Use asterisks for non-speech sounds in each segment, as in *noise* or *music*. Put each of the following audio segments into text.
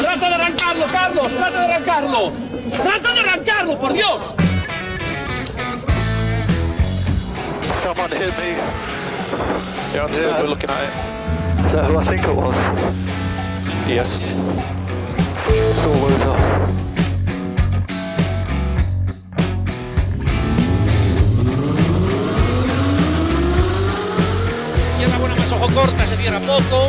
¡Trata de arrancarlo, Carlos! ¡Trata de arrancarlo! ¡Trata de arrancarlo, por Dios! Someone hit me. Yeah, I'm still Yeah. looking at it. Is that who I think it was? Yes. Buena más ojo corta, se cierra poco.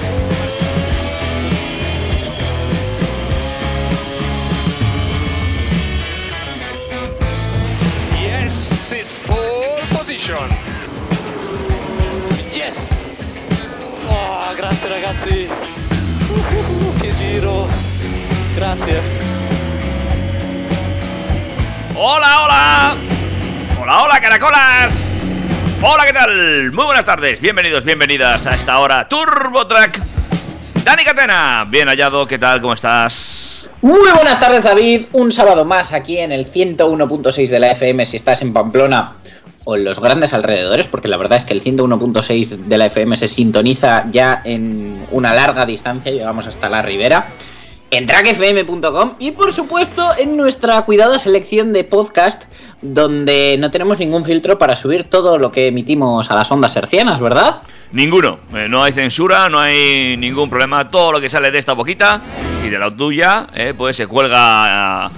Oh, grazie ragazzi. Uh, che giro. Grazie. Hola, hola. Hola, hola, caracolas. Hola, ¿qué tal? Muy buenas tardes. Bienvenidos, bienvenidas a esta hora Turbo Track. Dani Catena, bien hallado, ¿qué tal? ¿Cómo estás? Muy buenas tardes David, un sábado más aquí en el 101.6 de la FM si estás en Pamplona o en los grandes alrededores, porque la verdad es que el 101.6 de la FM se sintoniza ya en una larga distancia, llegamos hasta la ribera, en trackfm.com y por supuesto en nuestra cuidada selección de podcast donde no tenemos ningún filtro para subir todo lo que emitimos a las ondas hercianas, ¿verdad? Ninguno. Eh, no hay censura, no hay ningún problema. Todo lo que sale de esta boquita y de la tuya, eh, pues se cuelga ah,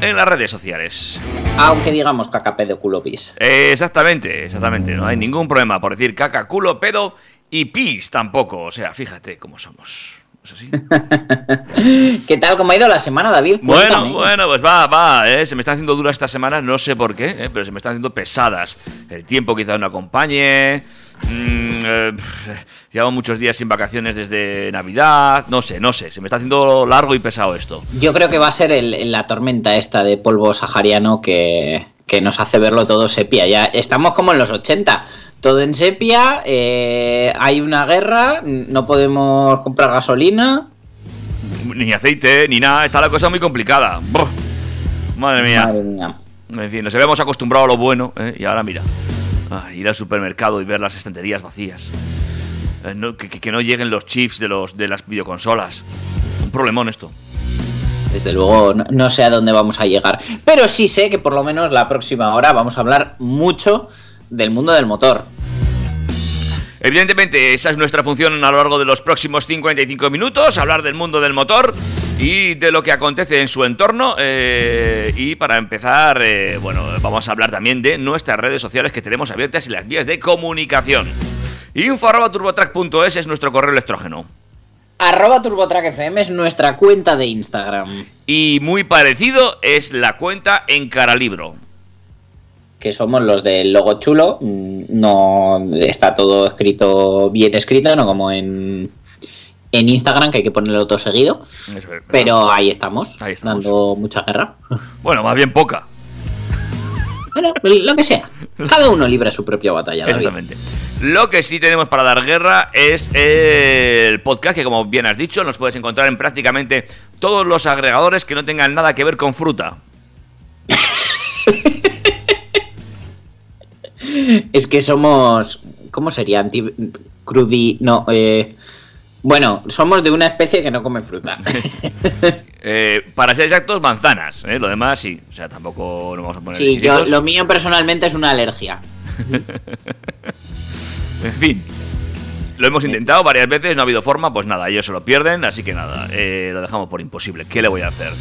en las redes sociales. Aunque digamos cacape de culo pis. Eh, exactamente, exactamente. No hay ningún problema por decir caca, culo, pedo y pis tampoco. O sea, fíjate cómo somos. *laughs* ¿Qué tal? ¿Cómo ha ido la semana, David? Bueno, Cuéntame. bueno, pues va, va, ¿eh? se me están haciendo duras esta semana, no sé por qué, ¿eh? pero se me están haciendo pesadas. El tiempo quizás no acompañe. Mm, eh, llevo muchos días sin vacaciones desde Navidad. No sé, no sé, se me está haciendo largo y pesado esto. Yo creo que va a ser el- la tormenta esta de polvo sahariano que, que nos hace verlo todo sepia. Ya estamos como en los 80. Todo en sepia, eh, hay una guerra, no podemos comprar gasolina. Ni aceite, ni nada, está la cosa muy complicada. Madre mía. Madre mía. En fin, nos habíamos acostumbrado a lo bueno, ¿eh? y ahora mira, ah, ir al supermercado y ver las estanterías vacías. Eh, no- que, que- que no lleguen los chips de, los, de las videoconsolas. Un problemón esto. Desde luego, no, no sé a dónde vamos a llegar. Pero sí sé que por lo menos la próxima hora vamos a hablar mucho del mundo del motor. Evidentemente, esa es nuestra función a lo largo de los próximos 55 minutos, hablar del mundo del motor y de lo que acontece en su entorno. eh, y para empezar, eh, bueno, vamos a hablar también de nuestras redes sociales que tenemos abiertas y las vías de comunicación. info.turbotrack.es es nuestro correo electrógeno. Arroba TurboTrack FM es nuestra cuenta de Instagram. Y muy parecido es la cuenta en Caralibro. que somos los del logo chulo. No está todo escrito bien escrito, no como en, en Instagram, que hay que ponerlo todo seguido. Es, Pero ahí estamos, Ahí estamos. dando mucha guerra. *laughs* Bueno, más bien poca. Bueno, lo que sea. Cada uno libra su propia batalla. David. Exactamente. Lo que sí tenemos para dar guerra es el podcast que, como bien has dicho, nos puedes encontrar en prácticamente todos los agregadores que no tengan nada que ver con fruta. *laughs* Es que somos. ¿Cómo sería? Anti. Crudi. No, eh. Bueno, somos de una especie que no come fruta. *laughs* Eh, para ser exactos, manzanas. ¿eh? Lo demás sí. O sea, tampoco nos vamos a poner Sí, yo, lo mío personalmente es una alergia. *laughs* En fin. Lo hemos intentado varias veces, no ha habido forma, pues nada, ellos se lo pierden, así que nada, eh, lo dejamos por imposible. ¿Qué le voy a hacer?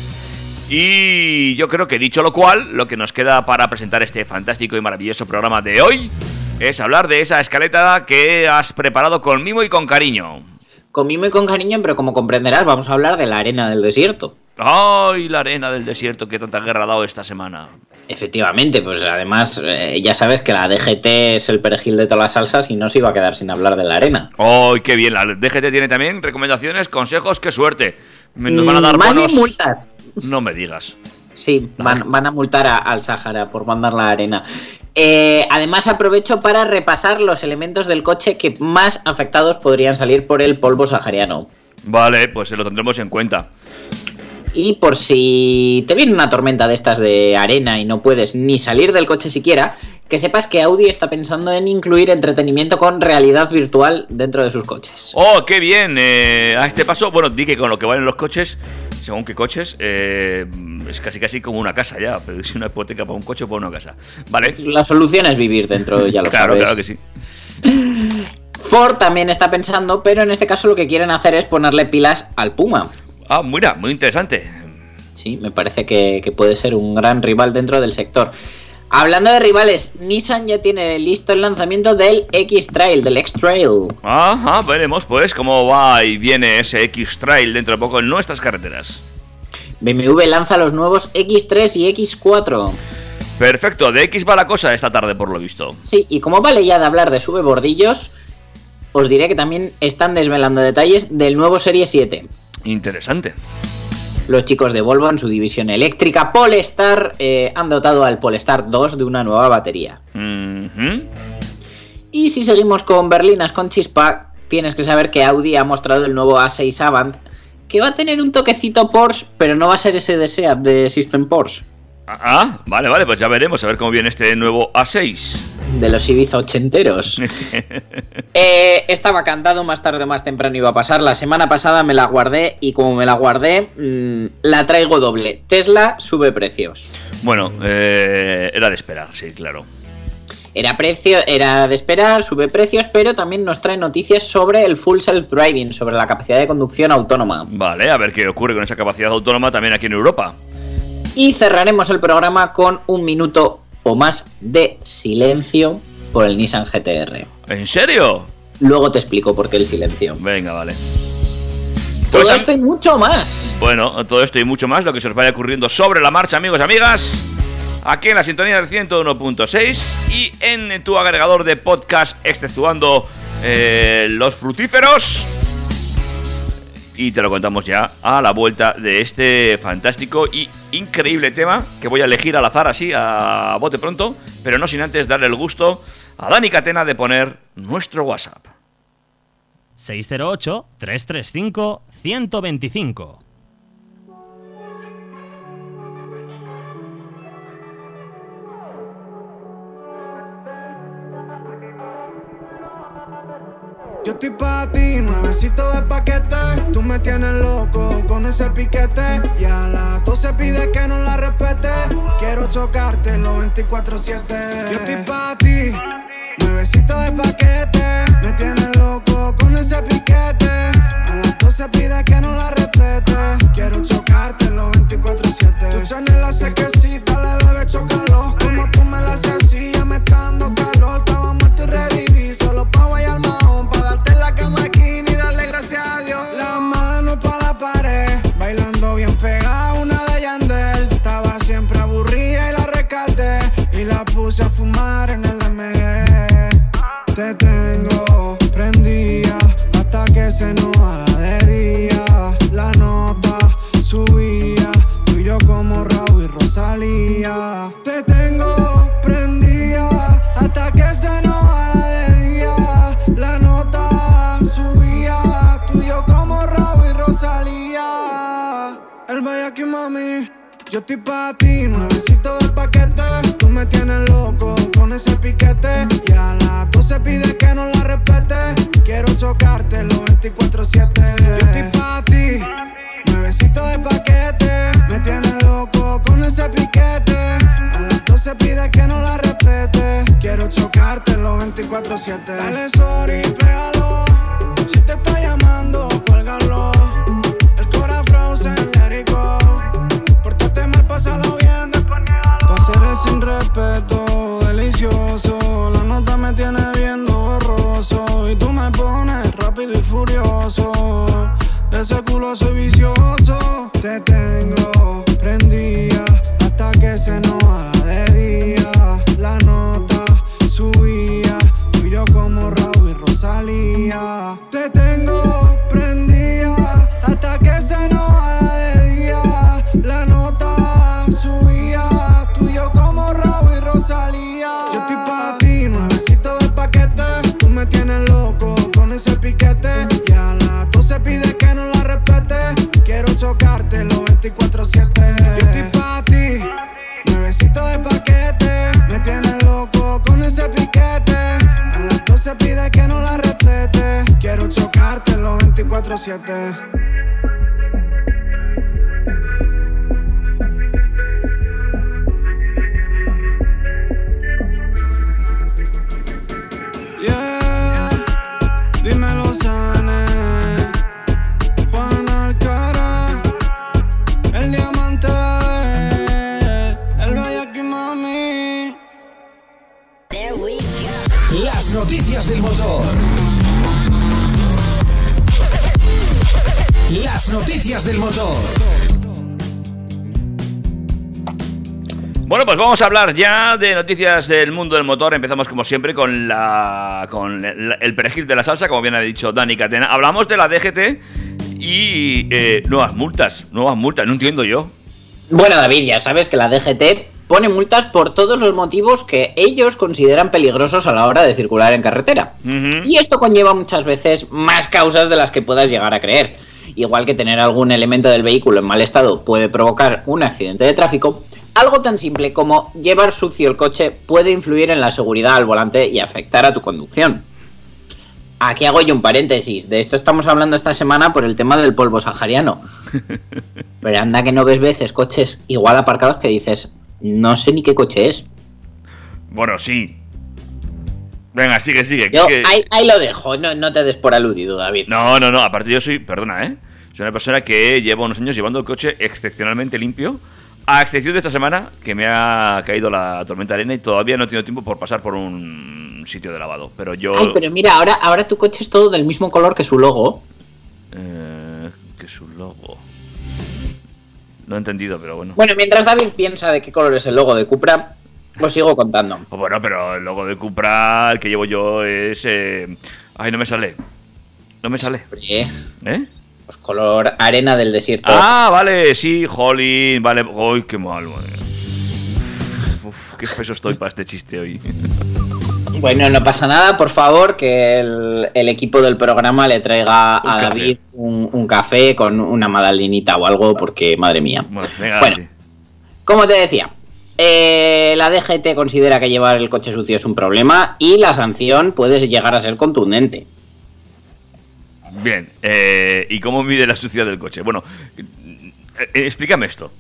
Y yo creo que dicho lo cual, lo que nos queda para presentar este fantástico y maravilloso programa de hoy es hablar de esa escaleta que has preparado con mimo y con cariño. Con mimo y con cariño, pero como comprenderás, vamos a hablar de la arena del desierto. ¡Ay, la arena del desierto que tanta guerra ha dado esta semana! Efectivamente, pues además eh, ya sabes que la DGT es el perejil de todas las salsas y no se iba a quedar sin hablar de la arena. ¡Ay, qué bien! La DGT tiene también recomendaciones, consejos, qué suerte. Nos van a dar Mm, bonos. multas. No me digas. Sí, van, van a multar a- al Sahara por mandar la arena. Eh, además aprovecho para repasar los elementos del coche que más afectados podrían salir por el polvo sahariano. Vale, pues lo tendremos en cuenta. Y por si te viene una tormenta de estas de arena y no puedes ni salir del coche siquiera, que sepas que Audi está pensando en incluir entretenimiento con realidad virtual dentro de sus coches. ¡Oh, qué bien! Eh, a este paso, bueno, di que con lo que valen los coches, según qué coches, eh, es casi casi como una casa ya. Pero si una hipoteca para un coche o para una casa. Vale. La solución es vivir dentro, ya lo claro, sabes. claro que sí. Ford también está pensando, pero en este caso lo que quieren hacer es ponerle pilas al Puma. Ah, mira, muy interesante. Sí, me parece que, que puede ser un gran rival dentro del sector. Hablando de rivales, Nissan ya tiene listo el lanzamiento del X-Trail, del X-Trail. Ajá, veremos pues cómo va y viene ese X-Trail dentro de poco en nuestras carreteras. BMW lanza los nuevos X3 y X4. Perfecto, de X va la cosa esta tarde por lo visto. Sí, y como vale ya de hablar de sube bordillos, os diré que también están desvelando detalles del nuevo Serie 7. Interesante. Los chicos de Volvo en su división eléctrica. Polestar eh, han dotado al Polestar 2 de una nueva batería. Y si seguimos con berlinas con chispa, tienes que saber que Audi ha mostrado el nuevo A6 Avant, que va a tener un toquecito Porsche, pero no va a ser ese de SEAT de System Porsche, Ah, ah, vale, vale, pues ya veremos a ver cómo viene este nuevo A6. de los Ibiza ochenteros. *laughs* Eh, estaba cantado, más tarde o más temprano iba a pasar. La semana pasada me la guardé y como me la guardé, mm, la traigo doble. Tesla sube precios. Bueno, eh, era de esperar, sí, claro. Era, precio, era de esperar, sube precios, pero también nos trae noticias sobre el full self-driving, sobre la capacidad de conducción autónoma. Vale, a ver qué ocurre con esa capacidad autónoma también aquí en Europa. Y cerraremos el programa con un minuto o más de silencio por el Nissan GTR. ¿En serio? Luego te explico por qué el silencio. Venga, vale. Todo Pues, esto y mucho más. Bueno, todo esto y mucho más, lo que se os vaya ocurriendo sobre la marcha, amigos y amigas. Aquí en la sintonía del 101.6 y en tu agregador de podcast, exceptuando eh, los frutíferos. Y te lo contamos ya a la vuelta de este fantástico y increíble tema que voy a elegir al azar así, a bote pronto, pero no sin antes darle el gusto a Dani Catena de poner nuestro WhatsApp. 608-335-125. Yo estoy pa' ti, nuevecito de paquete. Tú me tienes loco con ese piquete. Y a la 12 pide que no la respete. Quiero chocarte los 24-7. Yo estoy pa' ti, nuevecito de paquete. Me tienes loco con ese piquete. A las 12 pide que no la respete. Quiero chocarte los 24-7. Tu Chanel la sequecita, le bebe chocalo. Como a fumar en el MG. Te tengo prendida hasta que se nos haga de día. La nota subía, tú y yo como Raúl y Rosalía. Yo estoy pa' ti, nuevecito de paquete. Tú me tienes loco con ese piquete. Y a las 12 pide que no la respete. Quiero chocarte los 24-7. Yo estoy pa' ti, nuevecito de paquete. Me tienes loco con ese piquete. A las 12 pide que no la respete. Quiero chocarte los 24-7. Dale sorry, pégalo. 24-7. Pues vamos a hablar ya de noticias del mundo del motor. Empezamos como siempre con la con el, perejil de la salsa, como bien ha dicho Dani Catena. Hablamos de la DGT y eh, nuevas multas, nuevas multas, no entiendo yo. Bueno, David, ya sabes que la DGT pone multas por todos los motivos que ellos consideran peligrosos a la hora de circular en carretera. Y esto conlleva muchas veces más causas de las que puedas llegar a creer. Igual que tener algún elemento del vehículo en mal estado puede provocar un accidente de tráfico, algo tan simple como llevar sucio el coche puede influir en la seguridad al volante y afectar a tu conducción. Aquí hago yo un paréntesis. De esto estamos hablando esta semana por el tema del polvo sahariano. *laughs* Pero anda que no ves veces coches igual aparcados que dices, no sé ni qué coche es. Bueno, sí. Venga, sigue, sigue. Yo que- ahí, ahí lo dejo, no, no te des por aludido, David. No, no, no. Aparte yo soy, perdona, ¿eh? Soy una persona que lleva unos años llevando el coche excepcionalmente limpio. A excepción de esta semana, que me ha caído la tormenta de arena y todavía no he tenido tiempo por pasar por un sitio de lavado. Pero yo... Ay, pero mira, ahora, ahora tu coche es todo del mismo color que su logo. Eh, que es un logo. No he entendido, pero bueno. Bueno, mientras David piensa de qué color es el logo de Cupra, os sigo contando. Pues bueno, pero el logo de Cupra, el que llevo yo es... eh, Ay, no me sale. No me sale. ¿Eh? Pues color arena del desierto. Ah, vale, sí, Jolín, vale. Uy, qué mal, madre. Uf, qué espeso estoy para este chiste hoy. *laughs* Bueno, no pasa nada, por favor, que el, el equipo del programa le traiga Un a café. David un, un café con una magdalenita o algo, porque madre mía. Bueno, venga, Bueno. sí. Como te decía, eh, la DGT considera que llevar el coche sucio es un problema y la sanción puede llegar a ser contundente. Bien, eh, ¿y cómo mide la suciedad del coche? Bueno, eh, eh, explícame esto.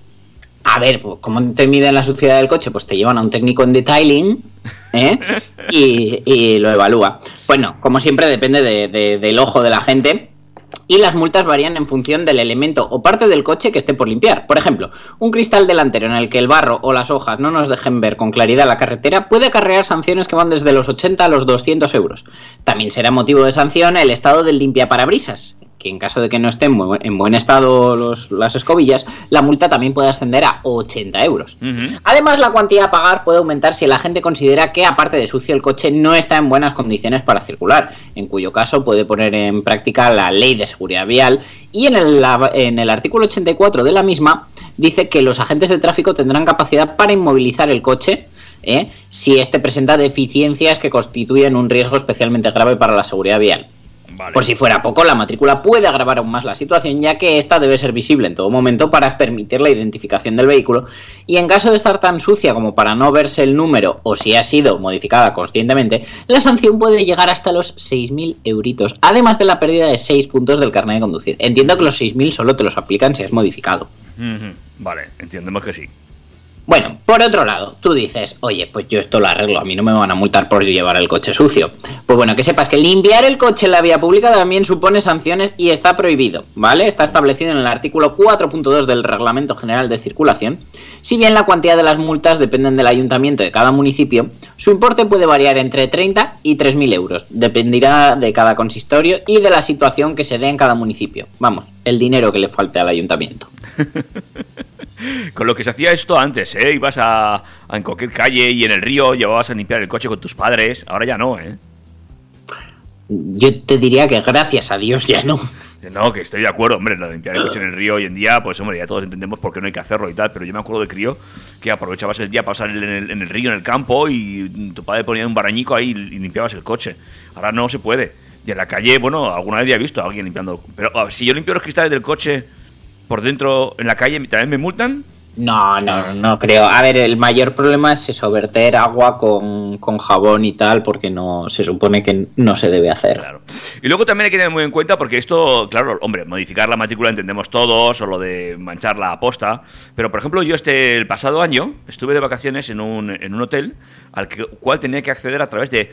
A ver, pues, ¿cómo te miden la suciedad del coche? Pues te llevan a un técnico en detailing ¿eh? *laughs* y, y lo evalúa. Bueno, como siempre depende de- de- del ojo de la gente y las multas varían en función del elemento o parte del coche que esté por limpiar. Por ejemplo, un cristal delantero en el que el barro o las hojas no nos dejen ver con claridad la carretera puede acarrear sanciones que van desde los 80 a los 200 euros. También será motivo de sanción el estado del limpiaparabrisas, que en caso de que no estén en buen- en buen estado los- las escobillas, la multa también puede ascender a 80 euros. Además, la cuantía a pagar puede aumentar si la gente considera que, aparte de sucio, el coche no está en buenas condiciones para circular, en cuyo caso puede poner en práctica la ley de seguridad vial y en el, en el artículo 84 de la misma dice que los agentes de tráfico tendrán capacidad para inmovilizar el coche ¿eh? si éste presenta deficiencias que constituyen un riesgo especialmente grave para la seguridad vial. Vale. Por si fuera poco, la matrícula puede agravar aún más la situación, ya que esta debe ser visible en todo momento para permitir la identificación del vehículo. Y en caso de estar tan sucia como para no verse el número o si ha sido modificada conscientemente, la sanción puede llegar hasta los 6.000 euritos, además de la pérdida de 6 puntos del carnet de conducir. Entiendo que los 6.000 solo te los aplican si has modificado. Vale, entendemos que sí. Bueno, por otro lado, tú dices, oye, pues yo esto lo arreglo, a mí no me van a multar por llevar el coche sucio. Pues bueno, que sepas que limpiar el coche en la vía pública también supone sanciones y está prohibido, ¿vale? Está establecido en el artículo 4.2 del Reglamento General de Circulación. Si bien la cuantía de las multas dependen del ayuntamiento de cada municipio, su importe puede variar entre 30 y 3.000 euros. Dependerá de cada consistorio y de la situación que se dé en cada municipio. Vamos, el dinero que le falte al ayuntamiento. *laughs* Con lo que se hacía esto antes, ¿eh? Ibas a, a en cualquier calle y en el río llevabas a limpiar el coche con tus padres. Ahora ya no, ¿eh? Yo te diría que gracias a Dios ya no. *laughs* No, que estoy de acuerdo, hombre, lo de limpiar el coche en el río hoy en día, pues hombre, ya todos entendemos por qué no hay que hacerlo y tal, pero yo me acuerdo de crío que aprovechabas el día para pasar en el, en el río, en el campo, y tu padre ponía un barañico ahí y limpiabas el coche. Ahora no se puede. Y en la calle, bueno, alguna vez ya he visto a alguien limpiando. Pero si yo limpio los cristales del coche por dentro en la calle, ¿también me multan? No, no, no creo. A ver, el mayor problema es eso, verter agua con, con jabón y tal, porque no se supone que no se debe hacer. Claro. Y luego también hay que tener muy en cuenta, porque esto, claro, hombre, modificar la matrícula entendemos todos, o lo de manchar la aposta. Pero, por ejemplo, yo este el pasado año estuve de vacaciones en un, en un hotel al que- cual tenía que acceder a través de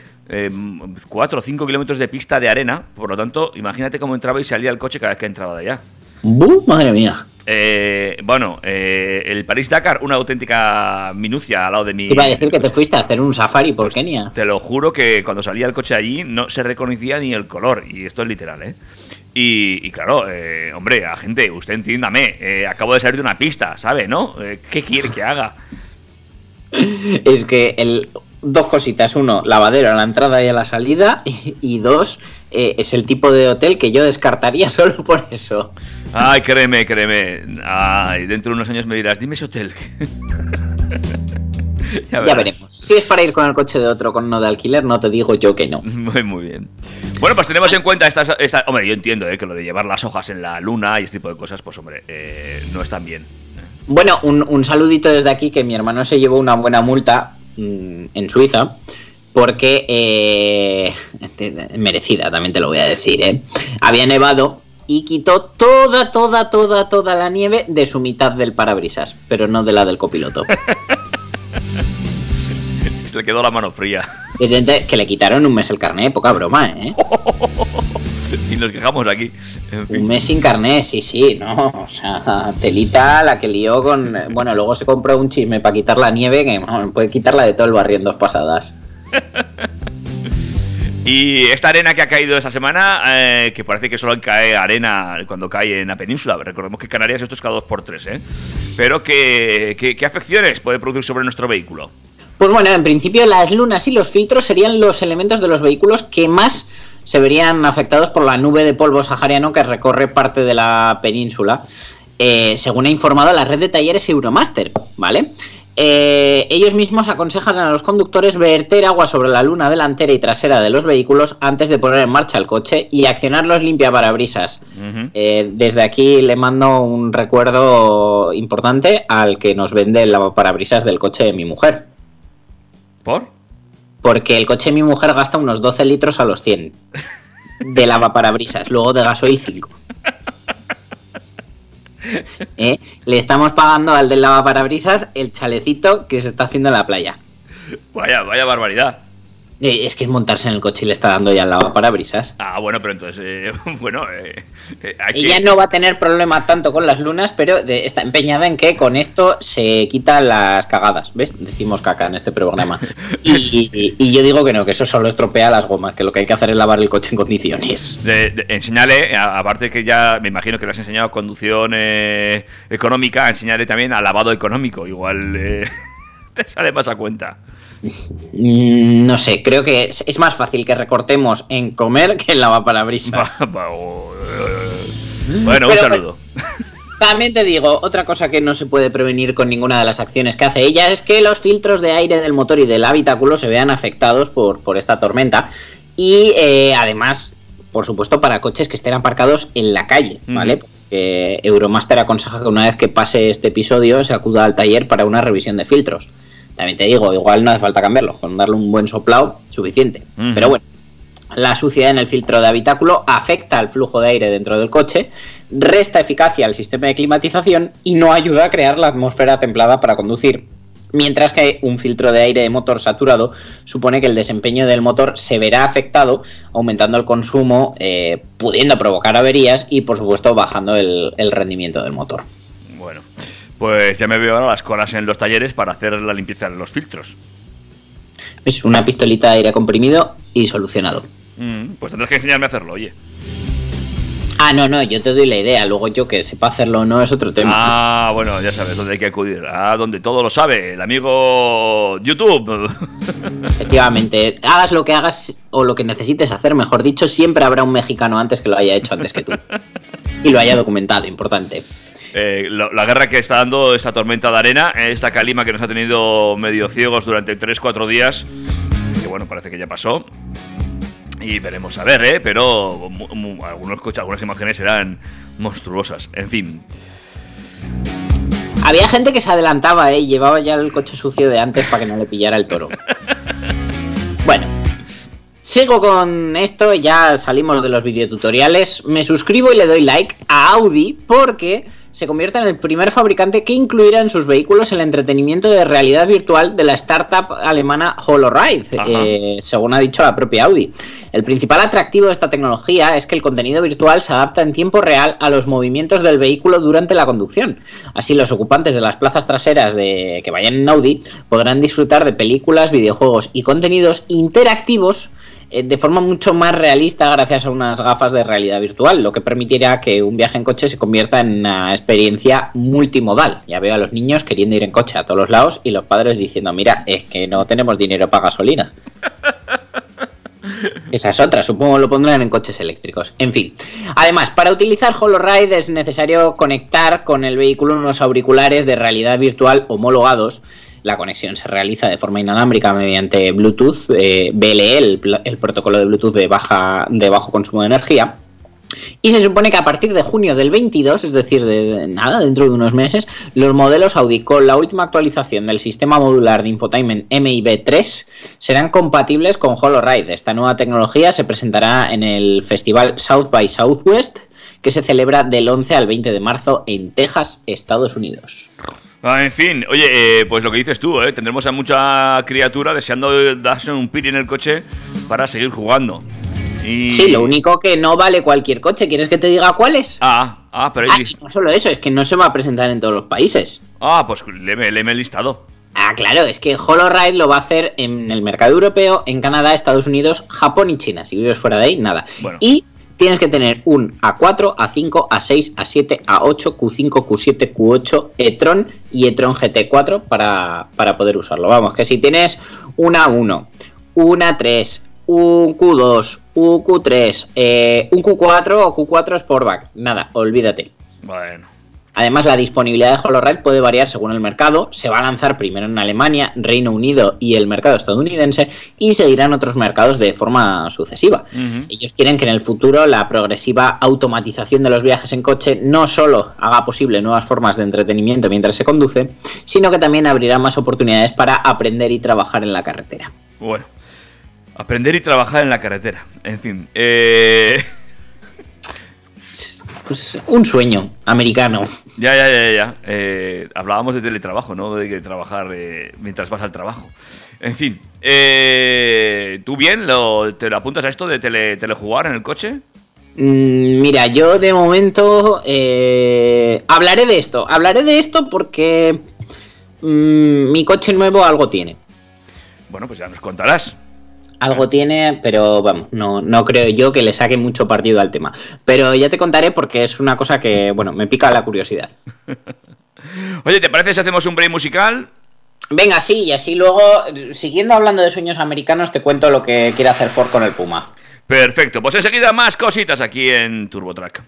4 o 5 kilómetros de pista de arena. Por lo tanto, imagínate cómo entraba y salía el coche cada vez que entraba de allá. ¡Bu! Madre mía. Eh, bueno, eh, el París-Dakar, una auténtica minucia al lado de mi... Te iba a decir que te fuiste a hacer un safari por Kenia. Te lo juro que cuando salía el coche allí no se reconocía ni el color, y esto es literal, ¿eh? Y, y claro, eh, hombre, a gente, usted entiéndame, eh, acabo de salir de una pista, ¿sabe, no? ¿Qué quiere que haga? *laughs* Es que el, dos cositas. Uno, lavadero a la entrada y a la salida. Y, y dos, eh, es el tipo de hotel que yo descartaría *laughs* solo por eso. Ay, créeme, créeme. Ay, dentro de unos años me dirás, dime ese hotel. *laughs* Ya veremos. Si es para ir con el coche de otro con no de alquiler, no te digo yo que no. *laughs* Muy, muy bien. Bueno, pues tenemos en cuenta estas... esta- hombre, yo entiendo eh, que lo de llevar las hojas en la luna y este tipo de cosas, pues hombre, eh, no están bien. Bueno, un, un saludito desde aquí que mi hermano se llevó una buena multa mm, en Suiza. Porque, eh, te- merecida, también te lo voy a decir, ¿eh? Había nevado y quitó toda, toda, toda, toda la nieve de su mitad del parabrisas, pero no de la del copiloto. *laughs* Se le quedó la mano fría. Evidente que le quitaron un mes el carné, poca broma, ¿eh? *laughs* y nos quejamos aquí. En fin. Un mes sin carné, sí, sí, no. O sea, telita la que lió con. Bueno, luego se compró un chisme para quitar la nieve que bueno, puede quitarla de todo el barrio en dos pasadas. Y esta arena que ha caído esta semana, eh, que parece que solo cae arena cuando cae en la península. Recordemos que Canarias esto es cada dos por tres, ¿eh? Pero que- ¿qué afecciones puede producir sobre nuestro vehículo? Pues bueno, en principio las lunas y los filtros serían los elementos de los vehículos que más se verían afectados por la nube de polvo sahariano que recorre parte de la península, eh, según ha informado la red de talleres Euromaster, ¿vale? Eh, ellos mismos aconsejan a los conductores verter agua sobre la luna delantera y trasera de los vehículos antes de poner en marcha el coche y accionar los limpiaparabrisas. Eh, desde aquí le mando un recuerdo importante al que nos vende el lavaparabrisas del coche de mi mujer. ¿Por? Porque el coche de mi mujer gasta unos 12 litros a los 100 de *laughs* lavaparabrisas, luego de gasoil 5. *laughs* ¿Eh? Le estamos pagando al del lavaparabrisas el chalecito que se está haciendo en la playa. Vaya, vaya barbaridad. Eh, es que es montarse en el coche y le está dando ya el lavaparabrisas. Ah, bueno, pero entonces, eh, *laughs* bueno, eh, eh, Ella no va a tener problema tanto con las lunas, pero de- está empeñada en que con esto se quitan las cagadas. ¿Ves? Decimos caca en este programa. Y, *laughs* y- y yo digo que no, que eso solo estropea las gomas, que lo que hay que hacer es lavar el coche en condiciones. de- de- enseñale, aparte que ya me imagino que le has enseñado conducción eh, económica, enseñale también a lavado económico. Igual eh, *laughs* *laughs* te sale más a cuenta. Mm, No sé, creo que es, es más fácil que recortemos en comer que en lavaparabrisas. *laughs* bueno, un Pero- saludo. *laughs* También te digo, otra cosa que no se puede prevenir con ninguna de las acciones que hace ella es que los filtros de aire del motor y del habitáculo se vean afectados por, por esta tormenta. Y eh, además, por supuesto, para coches que estén aparcados en la calle, ¿vale? Porque Euromaster aconseja que una vez que pase este episodio se acuda al taller para una revisión de filtros. También te digo, igual no hace falta cambiarlos, con darle un buen soplado, suficiente. Pero bueno, la suciedad en el filtro de habitáculo afecta al flujo de aire dentro del coche, resta eficacia al sistema de climatización y no ayuda a crear la atmósfera templada para conducir. Mientras que un filtro de aire de motor saturado supone que el desempeño del motor se verá afectado, aumentando el consumo, eh, pudiendo provocar averías y por supuesto bajando el, el rendimiento del motor. Bueno, pues ya me veo ahora las colas en los talleres para hacer la limpieza de los filtros. Es una pistolita de aire comprimido y solucionado. Mm, pues tendrás que enseñarme a hacerlo, oye. Ah, no, no, yo te doy la idea. Luego yo que sepa hacerlo o no es otro tema. Ah, bueno, ya sabes dónde hay que acudir. A donde todo lo sabe, el amigo YouTube. Efectivamente, hagas lo que hagas o lo que necesites hacer, mejor dicho, siempre habrá un mexicano antes que lo haya hecho antes que tú. Y lo haya documentado, importante. Eh, lo- la guerra que está dando esta tormenta de arena, eh, esta calima que nos ha tenido medio ciegos durante 3-4 días, que bueno, parece que ya pasó. Y veremos a ver, ¿eh? Pero algunos coches, algunas imágenes eran monstruosas. En fin, Había gente que se adelantaba, ¿eh? Y llevaba ya el coche sucio de antes para que no le pillara el toro. *laughs* Bueno, sigo con esto, ya salimos de los videotutoriales. Me suscribo y le doy like a Audi porque se convierte en el primer fabricante que incluirá en sus vehículos el entretenimiento de realidad virtual de la startup alemana HoloRide, eh, según ha dicho la propia Audi. El principal atractivo de esta tecnología es que el contenido virtual se adapta en tiempo real a los movimientos del vehículo durante la conducción. Así los ocupantes de las plazas traseras de que vayan en Audi podrán disfrutar de películas, videojuegos y contenidos interactivos de forma mucho más realista gracias a unas gafas de realidad virtual, lo que permitirá que un viaje en coche se convierta en una experiencia multimodal. Ya veo a los niños queriendo ir en coche a todos los lados y los padres diciendo, mira, es que no tenemos dinero para gasolina. *laughs* Esa es otra, supongo lo pondrán en coches eléctricos. En fin. Además, para utilizar HoloRide es necesario conectar con el vehículo unos auriculares de realidad virtual homologados. La conexión se realiza de forma inalámbrica mediante Bluetooth, eh, BLE, el, protocolo de Bluetooth de, baja, de bajo consumo de energía. Y se supone que a partir de junio del 22, es decir, de, de nada, dentro de unos meses, los modelos Audi con la última actualización del sistema modular de infotainment MIB3 serán compatibles con HoloRide. Esta nueva tecnología se presentará en el festival South by Southwest, que se celebra del 11 al 20 de marzo en Texas, Estados Unidos. Ah, en fin, oye, eh, pues lo que dices tú, ¿eh? tendremos a mucha criatura deseando darse un piri en el coche para seguir jugando. Y... Sí, lo único que no vale cualquier coche. ¿Quieres que te diga cuáles? Ah, ah, pero Ah, hay y list- no solo eso, es que no se va a presentar en todos los países. Ah, pues léeme, léeme el listado. Ah, claro, es que HoloRide lo va a hacer en el mercado europeo, en Canadá, Estados Unidos, Japón y China. Si vives fuera de ahí, nada. Bueno. Y tienes que tener un A4, A5, A6, A7, A8, Q5, Q7, Q8, e-tron y e-tron GT4 para, para poder usarlo. Vamos, que si tienes un A1, un A3, un Q2, un Q3, eh, un Q4 o Q4 Sportback, nada, olvídate. Bueno. Además, la disponibilidad de HoloRide puede variar según el mercado. Se va a lanzar primero en Alemania, Reino Unido y el mercado estadounidense y seguirán otros mercados de forma sucesiva. Ellos quieren que en el futuro la progresiva automatización de los viajes en coche no solo haga posible nuevas formas de entretenimiento mientras se conduce, sino que también abrirá más oportunidades para aprender y trabajar en la carretera. Bueno. Aprender y trabajar en la carretera. En fin. Eh... Pues un sueño americano. Ya, ya, ya, ya. Eh, hablábamos de teletrabajo, ¿no? De que trabajar eh, mientras vas al trabajo. En fin. Eh, ¿Tú bien lo, te lo apuntas a esto de tele, telejugar en el coche? Mm, Mira, yo de momento eh, hablaré de esto. Hablaré de esto porque mm, mi coche nuevo algo tiene. Bueno, pues ya nos contarás. Algo tiene, pero vamos, no, no creo yo que le saque mucho partido al tema. Pero ya te contaré porque es una cosa que, bueno, me pica la curiosidad. *laughs* Oye, ¿te parece si hacemos un break musical? Venga, sí, y así luego, siguiendo hablando de sueños americanos, te cuento lo que quiere hacer Ford con el Puma. Perfecto, pues enseguida más cositas aquí en TurboTrack.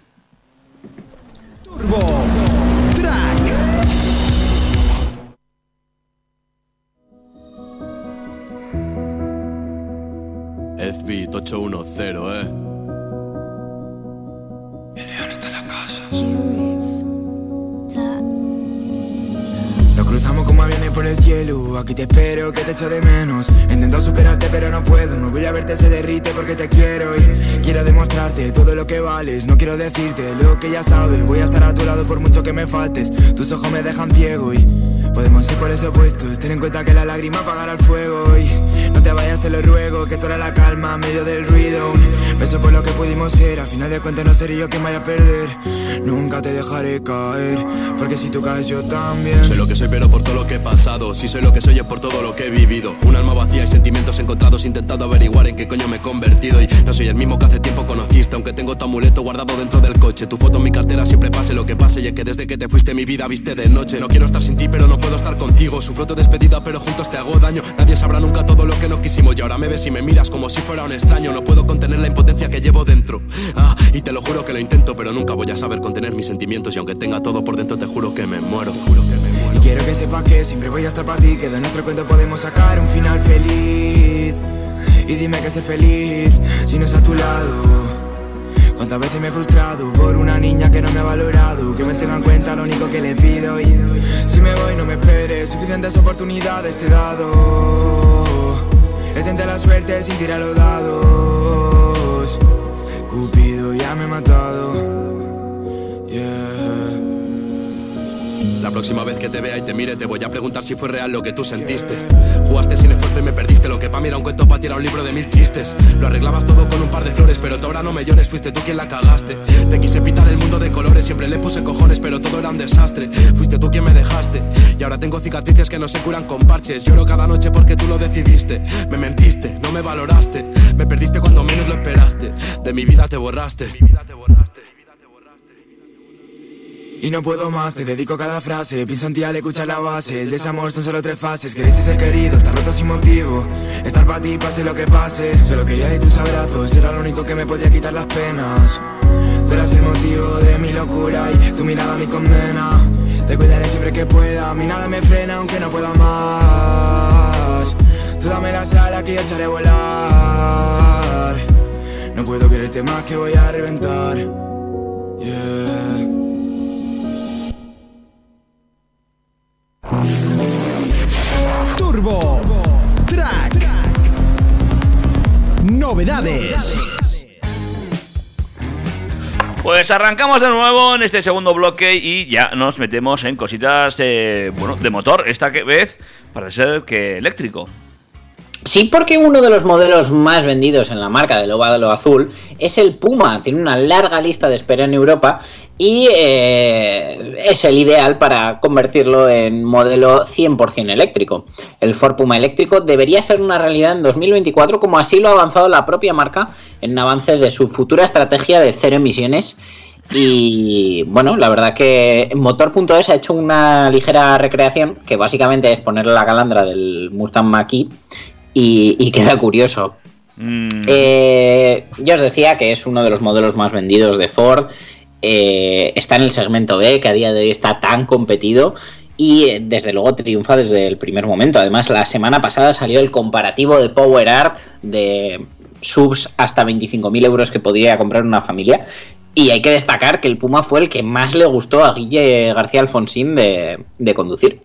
Turbo FB 810, eh. Nos cruzamos como aviones por el cielo. Aquí te espero, que te echo de menos. He intentado superarte, pero no puedo. No voy a verte, se derrite porque te quiero. Y quiero demostrarte todo lo que vales. No quiero decirte lo que ya sabes. Voy a estar a tu lado por mucho que me faltes. Tus ojos me dejan ciego y podemos ir por esos opuestos. Ten en cuenta que la lágrima apagará el fuego. Y no te vayas, te lo ruego. que tú eres la calma, en medio del ruido. Un beso por lo que pudimos ser, al final de cuentas no seré yo quien vaya a perder. Nunca te dejaré caer, porque si tú caes yo también. Soy lo que soy, pero por todo lo que he pasado. Si soy lo que soy, es por todo lo que he vivido. Un alma vacía y sentimientos encontrados, intentando averiguar en qué coño me he convertido. Y no soy el mismo que hace tiempo conociste, aunque tengo tu amuleto guardado dentro del coche. Tu foto en mi cartera siempre pase lo que pase, y es que desde que te fuiste mi vida viste de noche. No quiero estar sin ti, pero no puedo estar contigo. Sufro tu despedida, pero juntos te hago daño. Nadie sabrá nunca todo lo que no quisimos. Y ahora me ves y me miras como si fuera un extraño. No puedo contener la impotencia que llevo dentro. Ah, y te lo juro que lo intento, pero nunca voy a saber contener mis sentimientos. Y aunque tenga todo por dentro, te juro que me muero. Que. Y quiero que sepas que siempre voy a estar para ti, que de nuestro cuento podemos sacar un final feliz. Y dime que ser feliz si no es a tu lado. Cuántas veces me he frustrado por una niña que no me ha valorado, que me tenga en cuenta lo único que le pido. Y si me voy, no me esperes, suficientes oportunidades te he dado. Le tenté la suerte sin tirar los dados. Cupido ya me ha matado. Próxima vez que te vea y te mire te voy a preguntar si fue real lo que tú sentiste. Jugaste sin esfuerzo y me perdiste Lo que pa' mí era un cuento pa' tirar un libro de mil chistes. Lo arreglabas todo con un par de flores Pero tú ahora no me llores, fuiste tú quien la cagaste. Te quise pintar el mundo de colores Siempre le puse cojones pero todo era un desastre. Fuiste tú quien me dejaste Y ahora tengo cicatrices que no se curan con parches. Lloro cada noche porque tú lo decidiste. Me mentiste, no me valoraste. Me perdiste cuando menos lo esperaste. De mi vida te borraste Y no puedo más, te dedico cada frase. Pienso en ti al escuchar la base. El desamor son solo tres fases. Querés ser querido, estar roto sin motivo. Estar para ti, pase lo que pase. Solo quería de tus abrazos. Era lo único que me podía quitar las penas. Tú eras el motivo de mi locura Y tu mirada mi condena. Te cuidaré siempre que pueda. Mi nada me frena aunque no pueda más. Tú dame la sala que yo echaré a volar. No puedo quererte más que voy a reventar Novedades. Pues arrancamos de nuevo en este segundo bloque y ya nos metemos en cositas de, bueno, de motor, esta vez parece ser que eléctrico. Sí, porque uno de los modelos más vendidos en la marca del óvalo azul es el Puma. Tiene una larga lista de espera en Europa y eh, es el ideal para convertirlo en modelo 100% eléctrico. El Ford Puma eléctrico debería ser una realidad en 2024, como así lo ha avanzado la propia marca en avance de su futura estrategia de cero emisiones. Y bueno, la verdad que Motor.es ha hecho una ligera recreación que básicamente es ponerle la calandra del Mustang Mach-E y, y queda curioso. Mm, Eh, ya os decía que es uno de los modelos más vendidos de Ford. Eh, está en el segmento B, que a día de hoy está tan competido. Y eh, desde luego triunfa desde el primer momento. Además, la semana pasada salió el comparativo de Power Art de subs hasta 25.000 euros que podría comprar una familia. Y hay que destacar que el Puma fue el que más le gustó a Guille García Alfonsín de, de conducir.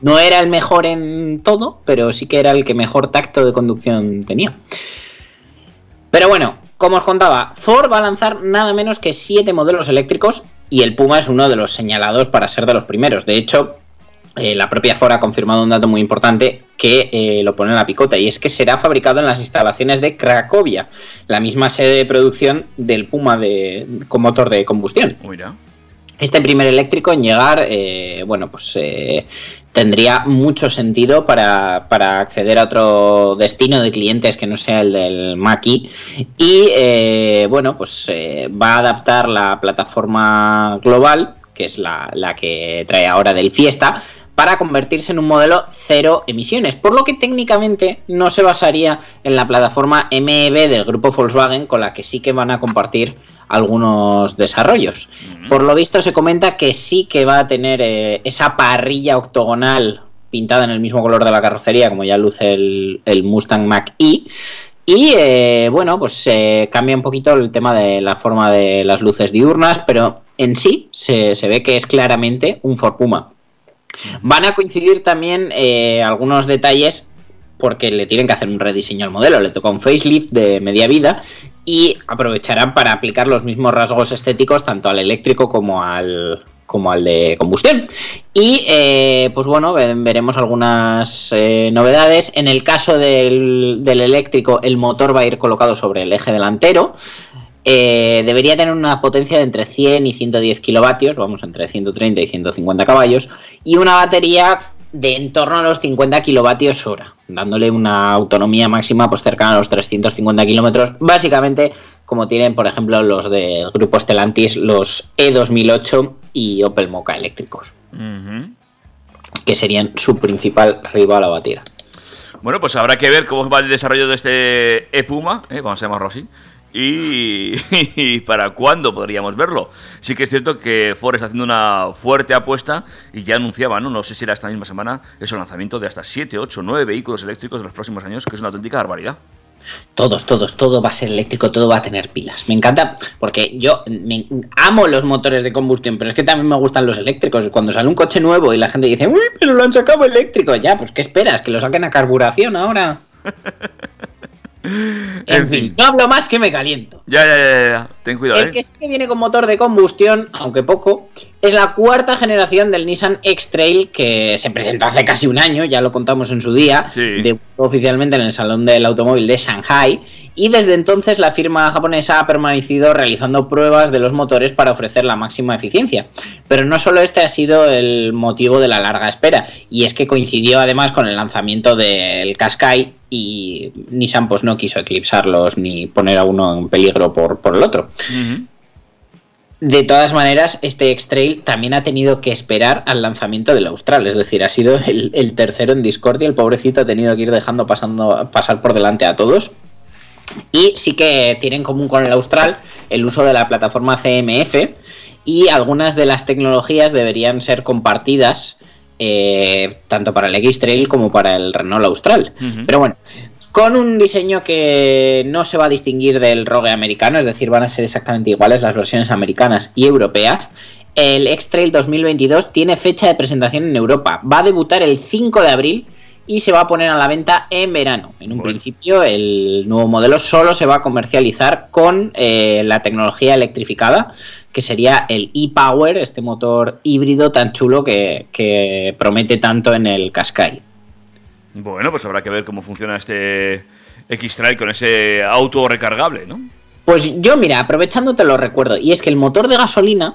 No era el mejor en todo, pero sí que era el que mejor tacto de conducción tenía. Pero bueno, como os contaba, Ford va a lanzar nada menos que 7 modelos eléctricos y el Puma es uno de los señalados para ser de los primeros. De hecho, eh, la propia Ford ha confirmado un dato muy importante que eh, lo pone en la picota y es que será fabricado en las instalaciones de Cracovia, la misma sede de producción del Puma de, con motor de combustión. Mira. Este primer eléctrico en llegar, eh, bueno, pues eh, tendría mucho sentido para, para acceder a otro destino de clientes que no sea el del Maki. Y eh, bueno, pues va a adaptar la plataforma global, que es la, la que trae ahora del Fiesta, para convertirse en un modelo cero emisiones, por lo que técnicamente no se basaría en la plataforma MEB del grupo Volkswagen, con la que sí que van a compartir algunos desarrollos. Por lo visto se comenta que sí que va a tener eh, esa parrilla octogonal pintada en el mismo color de la carrocería, como ya luce el, el Mustang Mach-E. Y eh, bueno, pues eh, cambia un poquito el tema de la forma de las luces diurnas, pero en sí se, se ve que es claramente un Ford Puma. Van a coincidir también eh, algunos detalles porque le tienen que hacer un rediseño al modelo, le toca un facelift de media vida y aprovecharán para aplicar los mismos rasgos estéticos tanto al eléctrico como al, como al de combustión. Y eh, pues bueno, ve- veremos algunas eh, novedades. En el caso del, del eléctrico, el motor va a ir colocado sobre el eje delantero. Eh, debería tener una potencia de entre 100 y 110 kilovatios, vamos, entre 130 y 150 caballos, y una batería de en torno a los 50 kilovatios hora, dándole una autonomía máxima pues cercana a los 350 kilómetros, básicamente como tienen, por ejemplo, los del grupo Stellantis, los E2008 y Opel Mocha eléctricos, que serían su principal rival a batir. Bueno, pues habrá que ver cómo va el desarrollo de este E-Puma, ¿eh? vamos a llamarlo así, y, *laughs* y para cuándo podríamos verlo. Sí que es cierto que Ford está haciendo una fuerte apuesta y ya anunciaba, ¿no? no sé si era esta misma semana, eso, el lanzamiento de hasta 7, 8, 9 vehículos eléctricos en los próximos años, que es una auténtica barbaridad. Todos, todos, todo va a ser eléctrico, todo va a tener pilas. Me encanta porque yo me, amo los motores de combustión, pero es que también me gustan los eléctricos. Cuando sale un coche nuevo y la gente dice, uy, pero lo han sacado eléctrico, ya, pues ¿qué esperas? Que lo saquen a carburación ahora. *laughs* en, fin, no hablo más que me caliento. Ya, ya, ya, ya, ya. ten cuidado, El ¿eh? que sí que viene con motor de combustión, aunque poco, es la cuarta generación del Nissan X-Trail que se presentó hace casi un año, ya lo contamos en su día, Sí. debutó oficialmente en el Salón del Automóvil de Shanghai y desde entonces la firma japonesa ha permanecido realizando pruebas de los motores para ofrecer la máxima eficiencia. Pero no solo este ha sido el motivo de la larga espera, y es que coincidió además con el lanzamiento del Qashqai y Nissan pues no quiso eclipsarlos ni poner a uno en peligro por, por el otro. De todas maneras, este X-Trail también ha tenido que esperar al lanzamiento del Austral, es decir, ha sido el, el tercero en Discordia, el pobrecito ha tenido que ir dejando pasando, pasar por delante a todos. Y sí que tiene en común con el Austral el uso de la plataforma CMF y algunas de las tecnologías deberían ser compartidas eh, tanto para el X-Trail como para el Renault Austral. Pero bueno, con un diseño que no se va a distinguir del Rogue americano, es decir, van a ser exactamente iguales las versiones americanas y europeas. El X-Trail 2022 tiene fecha de presentación en Europa. Va a debutar el 5 de abril y se va a poner a la venta en verano. En un Bueno. principio, el nuevo modelo solo se va a comercializar con eh, la tecnología electrificada, que sería el e-Power, este motor híbrido tan chulo que, que promete tanto en el Qashqai. Bueno, pues habrá que ver cómo funciona este X-Trail con ese auto recargable, ¿no? Pues yo, mira, aprovechando te lo recuerdo, y es que el motor de gasolina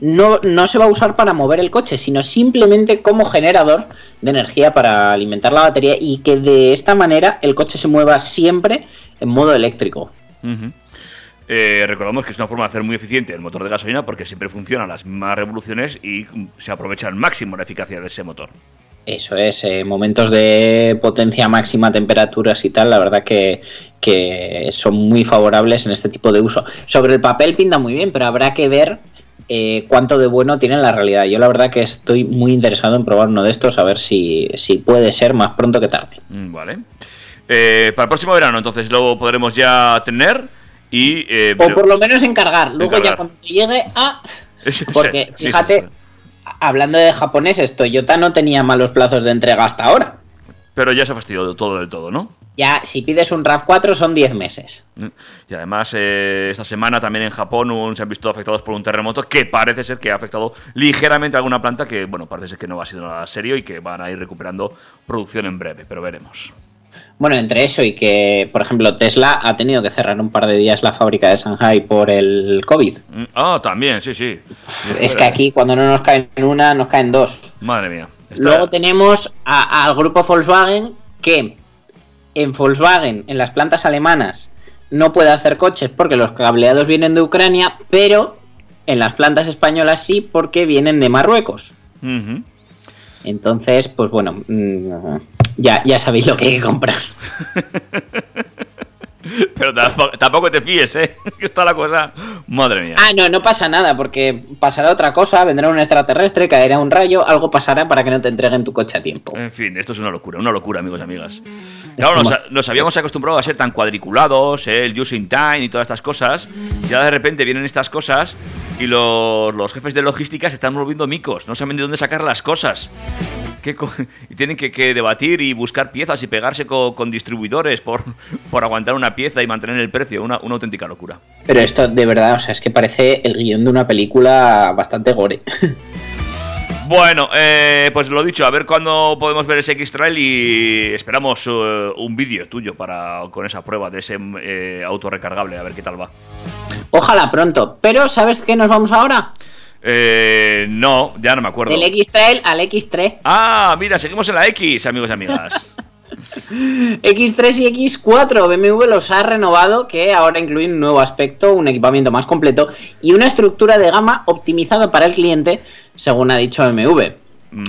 no, no se va a usar para mover el coche, sino simplemente como generador de energía para alimentar la batería y que de esta manera el coche se mueva siempre en modo eléctrico. Eh, recordamos que es una forma de hacer muy eficiente el motor de gasolina porque siempre funciona a las mismas revoluciones y se aprovecha al máximo la eficacia de ese motor. Eso es, eh, momentos de potencia máxima, temperaturas y tal, la verdad que, que son muy favorables en este tipo de uso. Sobre el papel pinta muy bien, pero habrá que ver eh, cuánto de bueno tiene en la realidad. Yo la verdad que estoy muy interesado en probar uno de estos, a ver si, si puede ser más pronto que tarde. Mm, Vale. Eh, para el próximo verano, entonces lo podremos ya tener y. O por lo menos encargar. Luego Encargar. ya cuando llegue a... *laughs* Sí, Porque sí, sí, fíjate, sí. Hablando de japoneses, Toyota no tenía malos plazos de entrega hasta ahora. Pero ya se ha fastidiado todo del todo, ¿no? Ya, si pides un RAV4 son 10 meses. Mm. Y además, eh, esta semana también en Japón un- se han visto afectados por un terremoto que parece ser que ha afectado ligeramente a alguna planta que, bueno, parece ser que no ha sido nada serio y que van a ir recuperando producción en breve, pero veremos. Bueno, entre eso y que, por ejemplo, Tesla ha tenido que cerrar un par de días la fábrica de Shanghai por el COVID. Mm, Ah, también, sí, sí. *laughs* Es que aquí cuando no nos caen una, nos caen dos. Madre mía. Está- Luego tenemos al grupo Volkswagen que en Volkswagen, en las plantas alemanas, no puede hacer coches porque los cableados vienen de Ucrania, pero en las plantas españolas sí porque vienen de Marruecos. Entonces, pues bueno, mm, ya, ya sabéis lo que hay que comprar. *laughs* Pero tampoco, tampoco te fíes, ¿eh? *laughs* Que está la cosa. Madre mía. Ah, no, no pasa nada, porque pasará otra cosa, vendrá un extraterrestre, caerá un rayo, algo pasará para que no te entreguen tu coche a tiempo. En fin, esto es una locura, una locura, amigos y amigas. Claro, nos, nos habíamos acostumbrado a ser tan cuadriculados, ¿eh? el using time y todas estas cosas. Y ahora de repente vienen estas cosas y los, los jefes de logística se están volviendo micos, no saben de dónde sacar las cosas. ¿Qué co- *laughs* y tienen que, que debatir y buscar piezas y pegarse co- con, distribuidores por, *laughs* por aguantar una pieza y mantener el precio. Una, una auténtica locura. Pero esto de verdad, o sea, es que parece el guion de una película bastante gore. *laughs* Bueno, eh, pues lo dicho, a ver cuándo podemos ver ese X-Trail y esperamos eh, un vídeo tuyo para con esa prueba de ese eh, auto recargable, a ver qué tal va. Ojalá pronto. Pero ¿sabes qué nos vamos ahora? Eh, no, ya no me acuerdo. Del X-Trail al X3. Ah, mira, seguimos en la X, amigos y amigas. *laughs* X3 y X4 BMW los ha renovado que ahora incluyen un nuevo aspecto, un equipamiento más completo y una estructura de gama optimizada para el cliente, según ha dicho BMW.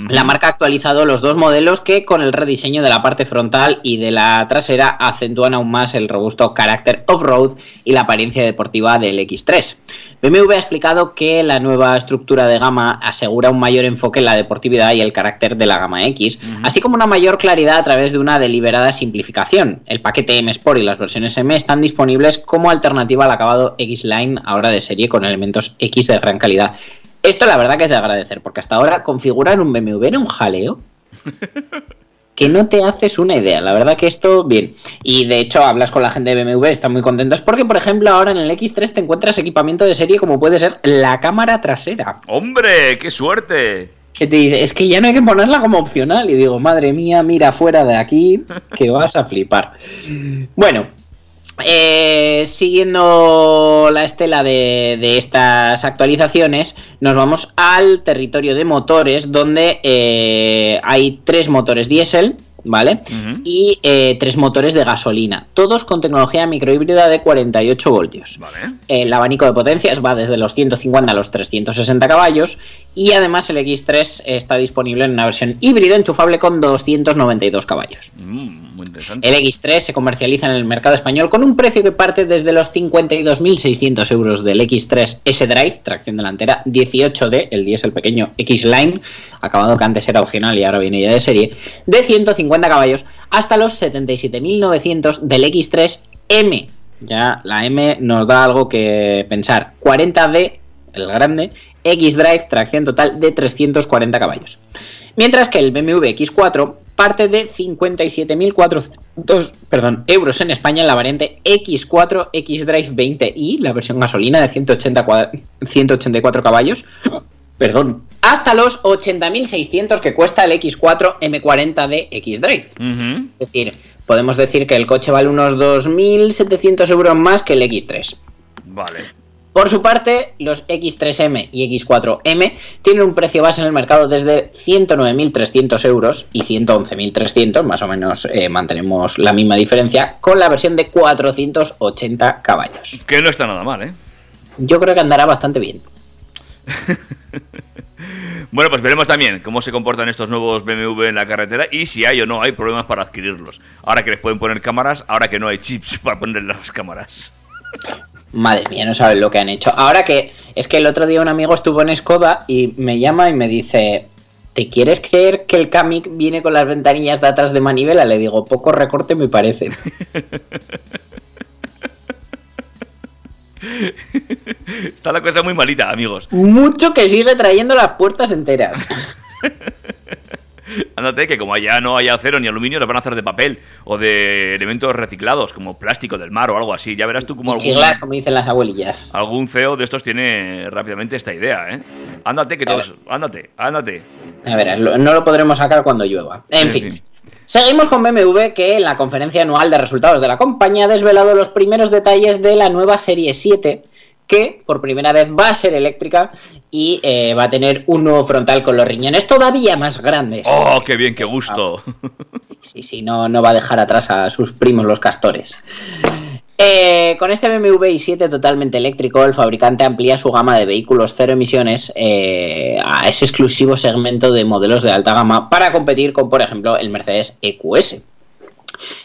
La marca ha actualizado los dos modelos que con el rediseño de la parte frontal y de la trasera acentúan aún más el robusto carácter off-road y la apariencia deportiva del X3. BMW ha explicado que la nueva estructura de gama asegura un mayor enfoque en la deportividad y el carácter de la gama X, así como una mayor claridad a través de una deliberada simplificación. El paquete M Sport y las versiones M están disponibles como alternativa al acabado X-Line ahora de serie con elementos X de gran calidad. Esto la verdad que es de agradecer, porque hasta ahora configurar un BMW era un jaleo *laughs* que no te haces una idea. La verdad que esto, bien. Y de hecho, hablas con la gente de BMW, están muy contentos, porque por ejemplo, ahora en el X3 te encuentras equipamiento de serie como puede ser la cámara trasera. ¡Hombre, qué suerte! Que te dice, es que ya no hay que ponerla como opcional. Y digo, madre mía, mira fuera de aquí, que vas a flipar. *laughs* Bueno, eh, siguiendo la estela de, de estas actualizaciones, nos vamos al territorio de motores, donde eh, hay tres motores diésel, ¿vale? Y eh, tres motores de gasolina, todos con tecnología microhíbrida de 48 voltios. Vale. El abanico de potencias va desde los 150 a los 360 caballos y además el X3 está disponible en una versión híbrida enchufable con 292 caballos. Mm, muy interesante. El X3 se comercializa en el mercado español con un precio que parte desde los 52.600 euros del X3 S-Drive, tracción delantera, 18D, el diésel pequeño X-Line, acabado que antes era opcional y ahora viene ya de serie, de 150 caballos, hasta los 77.900 del X3 M. Ya la M nos da algo que pensar. 40D, el grande, X-Drive, tracción total de 340 caballos. Mientras que el BMW X4 parte de 57.400 perdón, euros en España en la variante X4 X-Drive 20i, la versión gasolina de 180 cua- 184 caballos, *coughs* perdón, hasta los 80.600 que cuesta el X4 M40 de X-Drive. Es decir, podemos decir que el coche vale unos 2.700 euros más que el X3. Vale. Por su parte, los X3M y X4M tienen un precio base en el mercado desde 109.300 euros y 111.300, más o menos eh, mantenemos la misma diferencia, con la versión de 480 caballos. Que no está nada mal, ¿eh? Yo creo que andará bastante bien. *laughs* Bueno, pues veremos también cómo se comportan estos nuevos BMW en la carretera y si hay o no hay problemas para adquirirlos. Ahora que les pueden poner cámaras, ahora que no hay chips *laughs* para ponerle las cámaras. Madre mía, no saben lo que han hecho. Ahora que es que el otro día un amigo estuvo en Skoda y me llama y me dice, ¿te quieres creer que el Kamiq viene con las ventanillas de atrás de manivela? Le digo, poco recorte me parece. *laughs* Está la cosa muy malita, amigos. Mucho que sigue trayendo las puertas enteras. *laughs* Ándate que como allá no hay acero ni aluminio, lo van a hacer de papel o de elementos reciclados, como plástico del mar o algo así. Ya verás tú como algún, Chiglas, como dicen las abuelillas. algún CEO de estos tiene rápidamente esta idea, ¿eh? Ándate que todos... Ándate, ándate. A ver, no lo podremos sacar cuando llueva. En En fin. fin. Seguimos con BMW que en la conferencia anual de resultados de la compañía ha desvelado los primeros detalles de la nueva serie 7 que por primera vez va a ser eléctrica y eh, va a tener un nuevo frontal con los riñones todavía más grandes. ¡Oh, qué bien, qué gusto! Sí, sí, no, no va a dejar atrás a sus primos los castores. Eh, con este BMW i7 totalmente eléctrico, el fabricante amplía su gama de vehículos cero emisiones eh, a ese exclusivo segmento de modelos de alta gama para competir con, por ejemplo, el Mercedes EQS.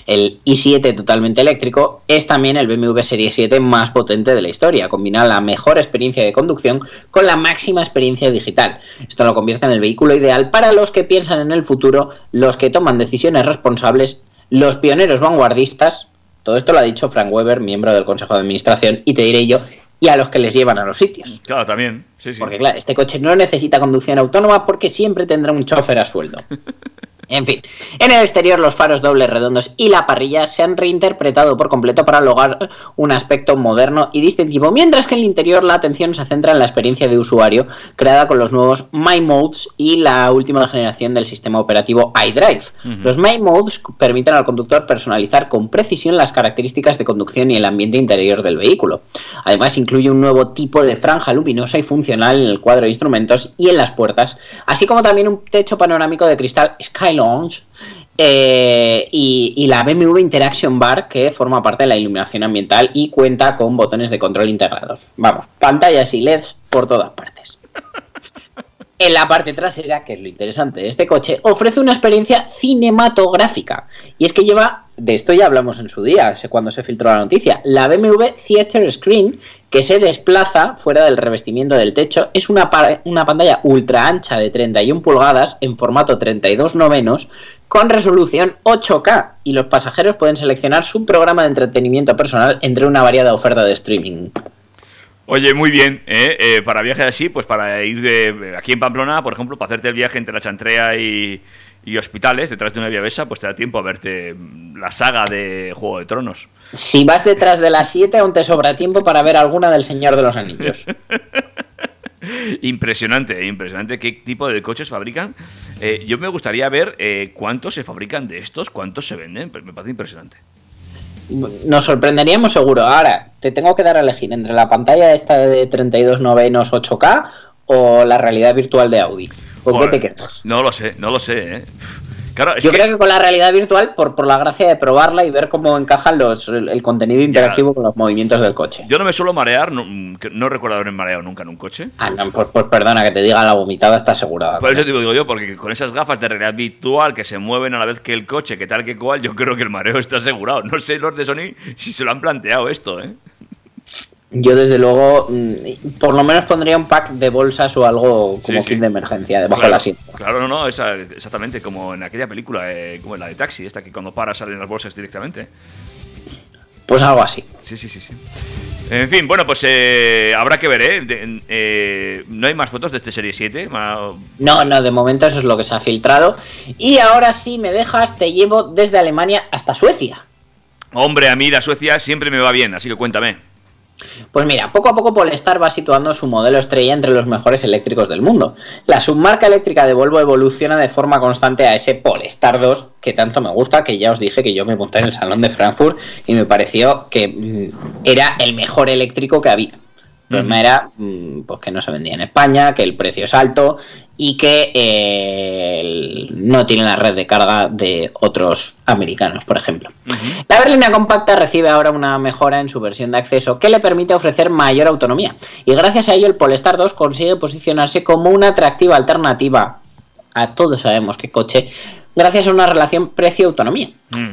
El i7 totalmente eléctrico es también el BMW Serie 7 más potente de la historia. Combina la mejor experiencia de conducción con la máxima experiencia digital. Esto lo convierte en el vehículo ideal para los que piensan en el futuro, los que toman decisiones responsables, los pioneros vanguardistas. Todo esto lo ha dicho Frank Weber, miembro del Consejo de Administración, y te diré yo y a los que les llevan a los sitios. Claro, también. Sí, sí. Porque claro, este coche no necesita conducción autónoma porque siempre tendrá un chofer a sueldo. *laughs* En fin, en el exterior los faros dobles redondos y la parrilla se han reinterpretado por completo para lograr un aspecto moderno y distintivo, mientras que en el interior la atención se centra en la experiencia de usuario creada con los nuevos My Modes y la última generación del sistema operativo iDrive. Los My Modes permiten al conductor personalizar con precisión las características de conducción y el ambiente interior del vehículo. Además incluye un nuevo tipo de franja luminosa y funcional en el cuadro de instrumentos y en las puertas, así como también un techo panorámico de cristal Sky Eh, y, y la BMW Interaction Bar que forma parte de la iluminación ambiental y cuenta con botones de control integrados. Vamos, pantallas y LEDs por todas partes. *laughs* En la parte trasera, que es lo interesante de este coche, ofrece una experiencia cinematográfica. Y es que lleva, de esto ya hablamos en su día, cuando se filtró la noticia, la BMW Theater Screen, que se desplaza fuera del revestimiento del techo, es una, una pantalla ultra ancha de 31 pulgadas en formato 32 novenos con resolución 8K y los pasajeros pueden seleccionar su programa de entretenimiento personal entre una variada oferta de streaming. Oye, muy bien, ¿eh? Eh, para viajes así, pues para ir de aquí en Pamplona, por ejemplo, para hacerte el viaje entre la Chantrea y, y Hospitales, detrás de una vía besa, pues te da tiempo a verte la saga de Juego de Tronos. Si vas detrás de las 7, aún te sobra tiempo para ver alguna del Señor de los Anillos. *laughs* Impresionante, impresionante qué tipo de coches fabrican. Eh, yo me gustaría ver eh, cuántos se fabrican de estos, cuántos se venden, pero me parece impresionante. Nos sorprenderíamos seguro. Ahora, te tengo que dar a elegir entre la pantalla esta de 32 novenos 8K o la realidad virtual de Audi. ¿Con qué te quedas? No lo sé, no lo sé, ¿eh? Claro, es Yo que- creo que con la realidad virtual, por, por la gracia de probarla y ver cómo encajan los, el, el contenido interactivo con los movimientos del coche. yo no me suelo marear, no, no recuerdo haberme mareado nunca en un coche. Ah, no, pues, pues perdona, que te diga la vomitada está asegurada. Por eso te digo yo, porque con esas gafas de realidad virtual que se mueven a la vez que el coche, que tal que cual, yo creo que el mareo está asegurado. No sé los de Sony si se lo han planteado esto, ¿eh? Yo desde luego, mm, por lo menos pondría un pack de bolsas o algo como Sí, kit de emergencia debajo claro, del asiento. Claro, no, no, esa- exactamente como en aquella película, eh, como en la de Taxi, esta que cuando para salen las bolsas directamente. Pues algo así. Sí, sí, sí, sí. En fin, bueno, pues eh, habrá que ver, ¿eh? De- eh, No hay más fotos de este Serie 7. ma- No, no, de momento eso es lo que se ha filtrado. Y ahora sí me dejas, te llevo desde Alemania hasta Suecia. Hombre, a mí la Suecia siempre me va bien, así que cuéntame. Pues mira, poco a poco Polestar va situando su modelo estrella entre los mejores eléctricos del mundo. La submarca eléctrica de Volvo evoluciona de forma constante a ese Polestar 2 que tanto me gusta, que ya os dije que yo me monté en el salón de Frankfurt y me pareció que mm, era el mejor eléctrico que había. El problema era mm, pues que no se vendía en España, que el precio es alto y que eh, no tiene la red de carga de otros americanos, por ejemplo. La berlina compacta recibe ahora una mejora en su versión de acceso que le permite ofrecer mayor autonomía. Y gracias a ello el Polestar 2 consigue posicionarse como una atractiva alternativa. A todos sabemos qué coche gracias a una relación precio-autonomía.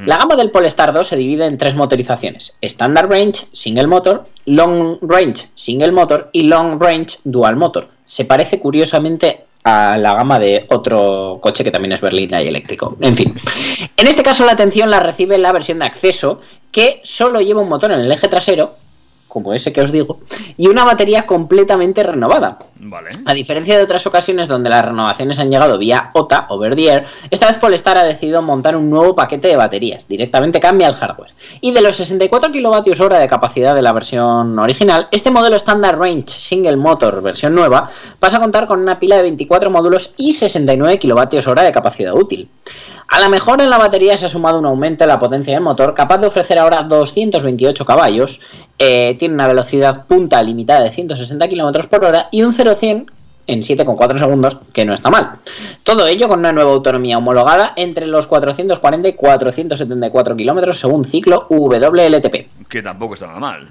La gama del Polestar 2 se divide en tres motorizaciones: Standard Range, Single Motor, Long Range, Single Motor y Long Range Dual Motor. Se parece curiosamente a la gama de otro coche que también es berlina y eléctrico. En fin, en este caso la atención la recibe la versión de acceso que solo lleva un motor en el eje trasero, como ese que os digo, y una batería completamente renovada. Vale. A diferencia de otras ocasiones donde las renovaciones han llegado vía OTA o Verdier, esta vez Polestar ha decidido montar un nuevo paquete de baterías, directamente cambia el hardware. Y de los 64 kWh de capacidad de la versión original, este modelo Standard Range Single Motor versión nueva pasa a contar con una pila de 24 módulos y 69 kWh de capacidad útil. A la mejora en la batería se ha sumado un aumento en la potencia del motor, capaz de ofrecer ahora 228 caballos, eh, tiene una velocidad punta limitada de 160 km por hora y un 0-100 en 7,4 segundos, que no está mal. Todo ello con una nueva autonomía homologada entre los 440 y 474 kilómetros según ciclo WLTP. Que tampoco está nada mal.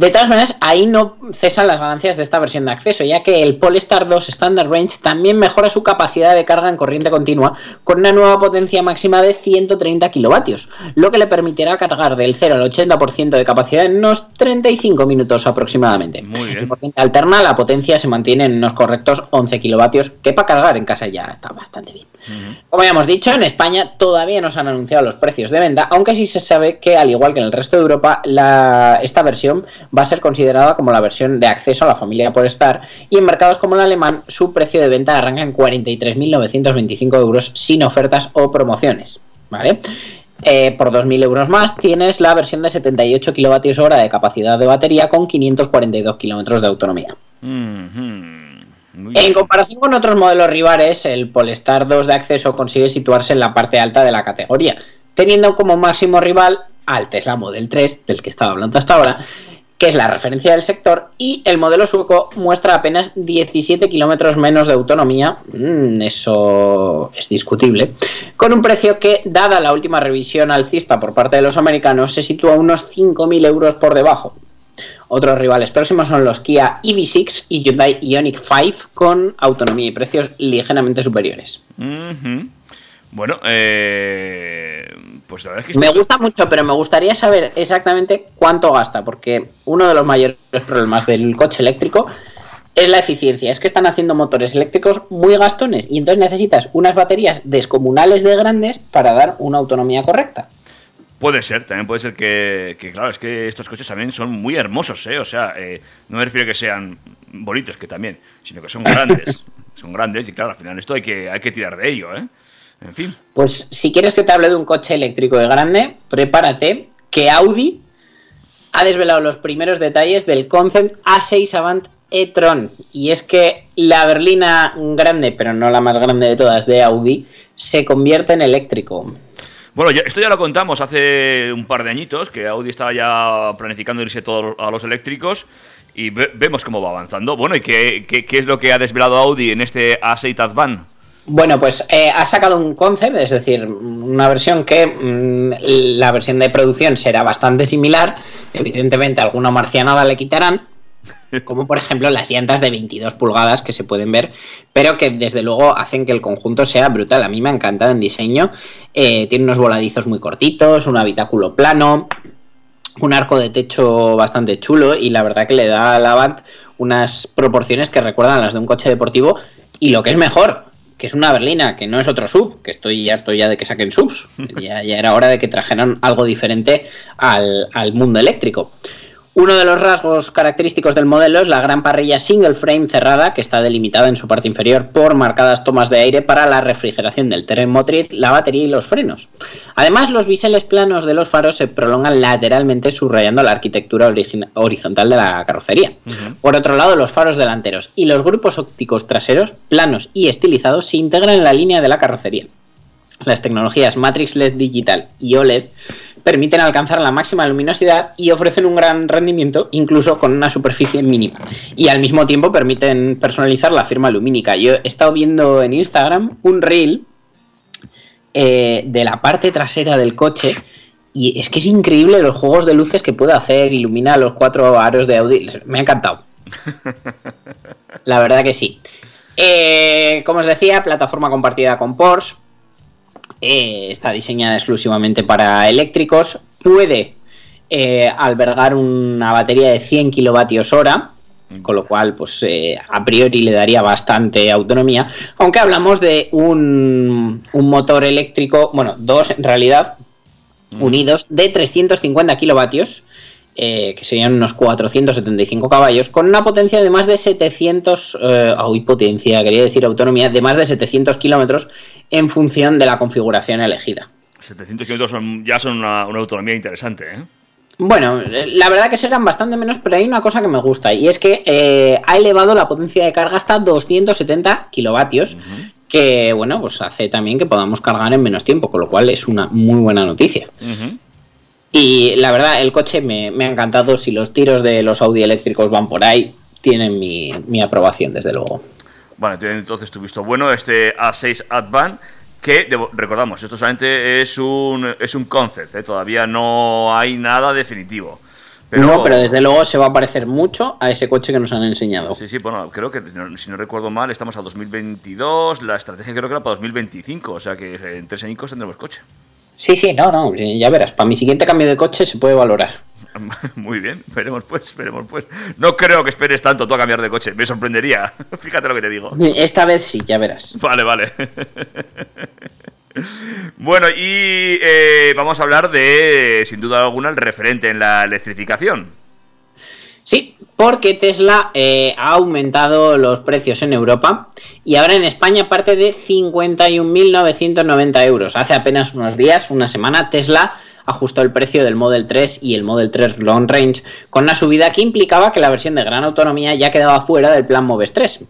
De todas maneras, ahí no cesan las ganancias de esta versión de acceso, ya que el Polestar 2 Standard Range también mejora su capacidad de carga en corriente continua con una nueva potencia máxima de 130 kilovatios, lo que le permitirá cargar del 0 al 80% de capacidad en unos 35 minutos aproximadamente. Muy bien. En alterna, la potencia se mantiene en unos correctos 11 kilovatios, que para cargar en casa ya está bastante bien. Como ya hemos dicho, en España todavía no se han anunciado los precios de venta, aunque sí se sabe que, al igual que en el resto de Europa, la- esta versión va a ser considerada como la versión de acceso a la familia Polestar y en mercados como el alemán su precio de venta arranca en 43.925 euros sin ofertas o promociones. ¿Vale? Eh, por 2.000 euros más tienes la versión de 78 kWh de capacidad de batería con 542 kilómetros de autonomía. Mhm. Muy En bien. comparación con otros modelos rivales, el Polestar 2 de acceso consigue situarse en la parte alta de la categoría, teniendo como máximo rival al Tesla Model 3, del que estaba hablando hasta ahora, que es la referencia del sector, y el modelo sueco muestra apenas 17 kilómetros menos de autonomía, mm, eso es discutible, con un precio que, dada la última revisión alcista por parte de los americanos, se sitúa unos 5.000 euros por debajo. Otros rivales próximos son los Kia EV6 y Hyundai Ioniq 5 con autonomía y precios ligeramente superiores. Mhm. Bueno, eh, pues la verdad es que Me estoy- gusta mucho, pero me gustaría saber exactamente cuánto gasta, porque uno de los mayores problemas del coche eléctrico es la eficiencia. Es que están haciendo motores eléctricos muy gastones y entonces necesitas unas baterías descomunales de grandes para dar una autonomía correcta. Puede ser, también puede ser que, que, claro, es que estos coches también son muy hermosos, ¿eh? O sea, eh, no me refiero a que sean bonitos, que también, sino que son grandes. *laughs* son grandes y claro, al final esto hay que, hay que tirar de ello, ¿eh? En fin. Pues si quieres que te hable de un coche eléctrico de grande, prepárate que Audi ha desvelado los primeros detalles del Concept A6 Avant e-tron. Y es que la berlina grande, pero no la más grande de todas, de Audi, se convierte en eléctrico. Bueno, esto ya lo contamos hace un par de añitos, que Audi estaba ya planificando irse todo a los eléctricos y ve- vemos cómo va avanzando. Bueno, ¿y qué, qué- qué es lo que ha desvelado Audi en este A6 Advan? Bueno, pues eh, ha sacado un concept, es decir, una versión que mm, la versión de producción será bastante similar. Evidentemente, alguna marcianada le quitarán, *laughs* como por ejemplo las llantas de 22 pulgadas que se pueden ver, pero que desde luego hacen que el conjunto sea brutal. A mí me ha encantado en diseño. Eh, tiene unos voladizos muy cortitos, un habitáculo plano, un arco de techo bastante chulo y la verdad que le da al Avant unas proporciones que recuerdan las de un coche deportivo y lo que es mejor, que es una berlina, que no es otro sub, que estoy harto ya de que saquen subs. *laughs* Ya, ya era hora de que trajeran algo diferente al, al mundo eléctrico. Uno de los rasgos característicos del modelo es la gran parrilla single frame cerrada que está delimitada en su parte inferior por marcadas tomas de aire para la refrigeración del tren motriz, la batería y los frenos. Además, los biseles planos de los faros se prolongan lateralmente subrayando la arquitectura horizontal de la carrocería. Por otro lado, los faros delanteros y los grupos ópticos traseros, planos y estilizados, se integran en la línea de la carrocería. Las tecnologías Matrix LED digital y OLED permiten alcanzar la máxima luminosidad y ofrecen un gran rendimiento incluso con una superficie mínima. Y al mismo tiempo permiten personalizar la firma lumínica. Yo he estado viendo en Instagram un reel eh, de la parte trasera del coche y es que es increíble los juegos de luces que puede hacer, ilumina los cuatro aros de Audi. Me ha encantado. *laughs* La verdad que sí. Eh, como os decía, plataforma compartida con Porsche. Eh, está diseñada exclusivamente para eléctricos. Puede eh, albergar una batería de 100 kilovatios hora. Con lo cual, pues eh, a priori le daría bastante autonomía. Aunque hablamos de un, un motor eléctrico, bueno, dos en realidad, unidos, de 350 kilovatios, eh, que serían unos 475 caballos, con una potencia de más de 700, eh, uy, potencia, quería decir autonomía, de más de 700 kilómetros en función de la configuración elegida. 700 kilómetros ya son una, una autonomía interesante, ¿eh? Bueno, eh, la verdad que serán bastante menos, pero hay una cosa que me gusta y es que eh, ha elevado la potencia de carga hasta 270 kilovatios, que bueno, pues hace también que podamos cargar en menos tiempo, con lo cual es una muy buena noticia. Ujú. Y la verdad, el coche me, me ha encantado. Si los tiros de los Audi eléctricos van por ahí, tienen mi, mi aprobación, desde luego. Tiene entonces tu visto bueno este A6 Advan, que recordamos, esto solamente es un, es un concept, ¿eh? todavía no hay nada definitivo. Pero, no, pero desde luego se va a parecer mucho a ese coche que nos han enseñado. Sí, sí, bueno, creo que, si no recuerdo mal, estamos a 2022, la estrategia creo que era para 2025, o sea que en tres años tendremos coche. Sí, sí, no, no, ya verás. Para mi siguiente cambio de coche se puede valorar. *laughs* Muy bien, veremos pues, veremos pues. No creo que esperes tanto tú a cambiar de coche, me sorprendería. *laughs* Fíjate lo que te digo. Esta vez sí, ya verás. Vale, vale. *laughs* bueno, y eh, vamos a hablar de, sin duda alguna, el referente en la electrificación. Sí, porque Tesla eh, ha aumentado los precios en Europa y ahora en España parte de 51.990 euros. Hace apenas unos días, una semana, Tesla ajustó el precio del Model 3 y el Model 3 Long Range con una subida que implicaba que la versión de gran autonomía ya quedaba fuera del plan Moves 3.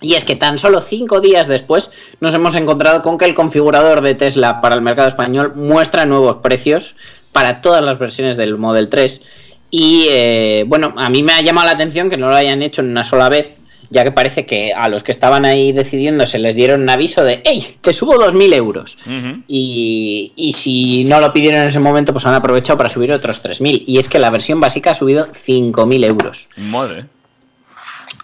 Y es que tan solo cinco días después nos hemos encontrado con que el configurador de Tesla para el mercado español muestra nuevos precios para todas las versiones del Model 3. Y eh, bueno, a mí me ha llamado la atención que no lo hayan hecho en una sola vez, ya que parece que a los que estaban ahí decidiendo se les dieron un aviso de ¡Ey! Te subo 2.000 euros. y, y si no lo pidieron en ese momento, pues han aprovechado para subir otros 3.000. Y es que la versión básica ha subido 5.000 euros. Madre.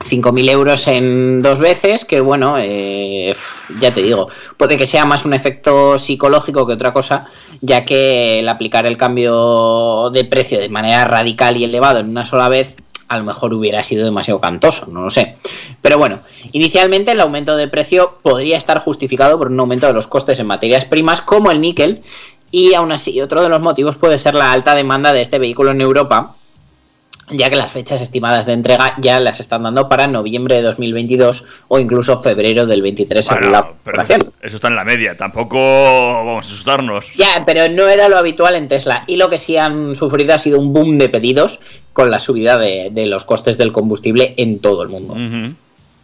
5.000 euros en dos veces, que bueno, eh, ya te digo, puede que sea más un efecto psicológico que otra cosa, ya que el aplicar el cambio de precio de manera radical y elevado en una sola vez, a lo mejor hubiera sido demasiado cantoso, no lo sé. Pero bueno, inicialmente el aumento de precio podría estar justificado por un aumento de los costes en materias primas como el níquel, y aún así otro de los motivos puede ser la alta demanda de este vehículo en Europa, ya que las fechas estimadas de entrega ya las están dando para noviembre de 2022 o incluso febrero del 23 según Bueno, la pero eso está en la media, tampoco vamos a asustarnos. Ya, pero no era lo habitual en Tesla. Y lo que sí han sufrido ha sido un boom de pedidos con la subida de, de los costes del combustible en todo el mundo.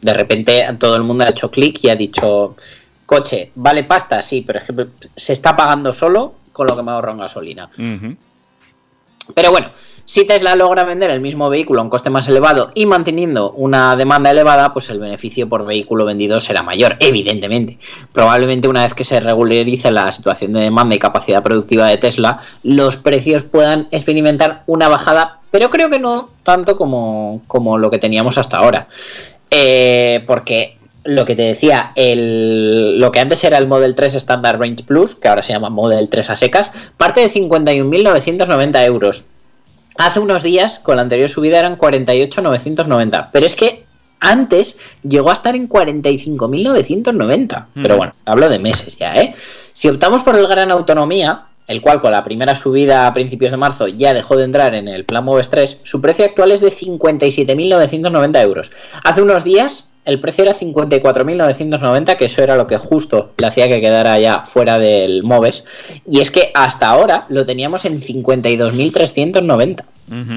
De repente todo el mundo ha hecho clic y ha dicho, coche, ¿vale pasta? Sí, pero es que se está pagando solo con lo que me ahorro en gasolina. Pero bueno, si Tesla logra vender el mismo vehículo a un coste más elevado y manteniendo una demanda elevada, pues el beneficio por vehículo vendido será mayor, evidentemente. Probablemente una vez que se regularice la situación de demanda y capacidad productiva de Tesla, los precios puedan experimentar una bajada, pero creo que no tanto como, como lo que teníamos hasta ahora. Eh, porque lo que te decía, el, lo que antes era el Model 3 Standard Range Plus, que ahora se llama Model 3 a secas, parte de 51.990 euros. Hace unos días, con la anterior subida, eran 48.990. Pero es que antes llegó a estar en 45.990. Pero bueno, hablo de meses ya, ¿eh? Si optamos por el Gran Autonomía, el cual con la primera subida a principios de marzo ya dejó de entrar en el plan Moves 3, su precio actual es de 57.990 euros. Hace unos días el precio era 54.990, que eso era lo que justo le hacía que quedara ya fuera del Moves. Y es que hasta ahora lo teníamos en 52.390. Ujú.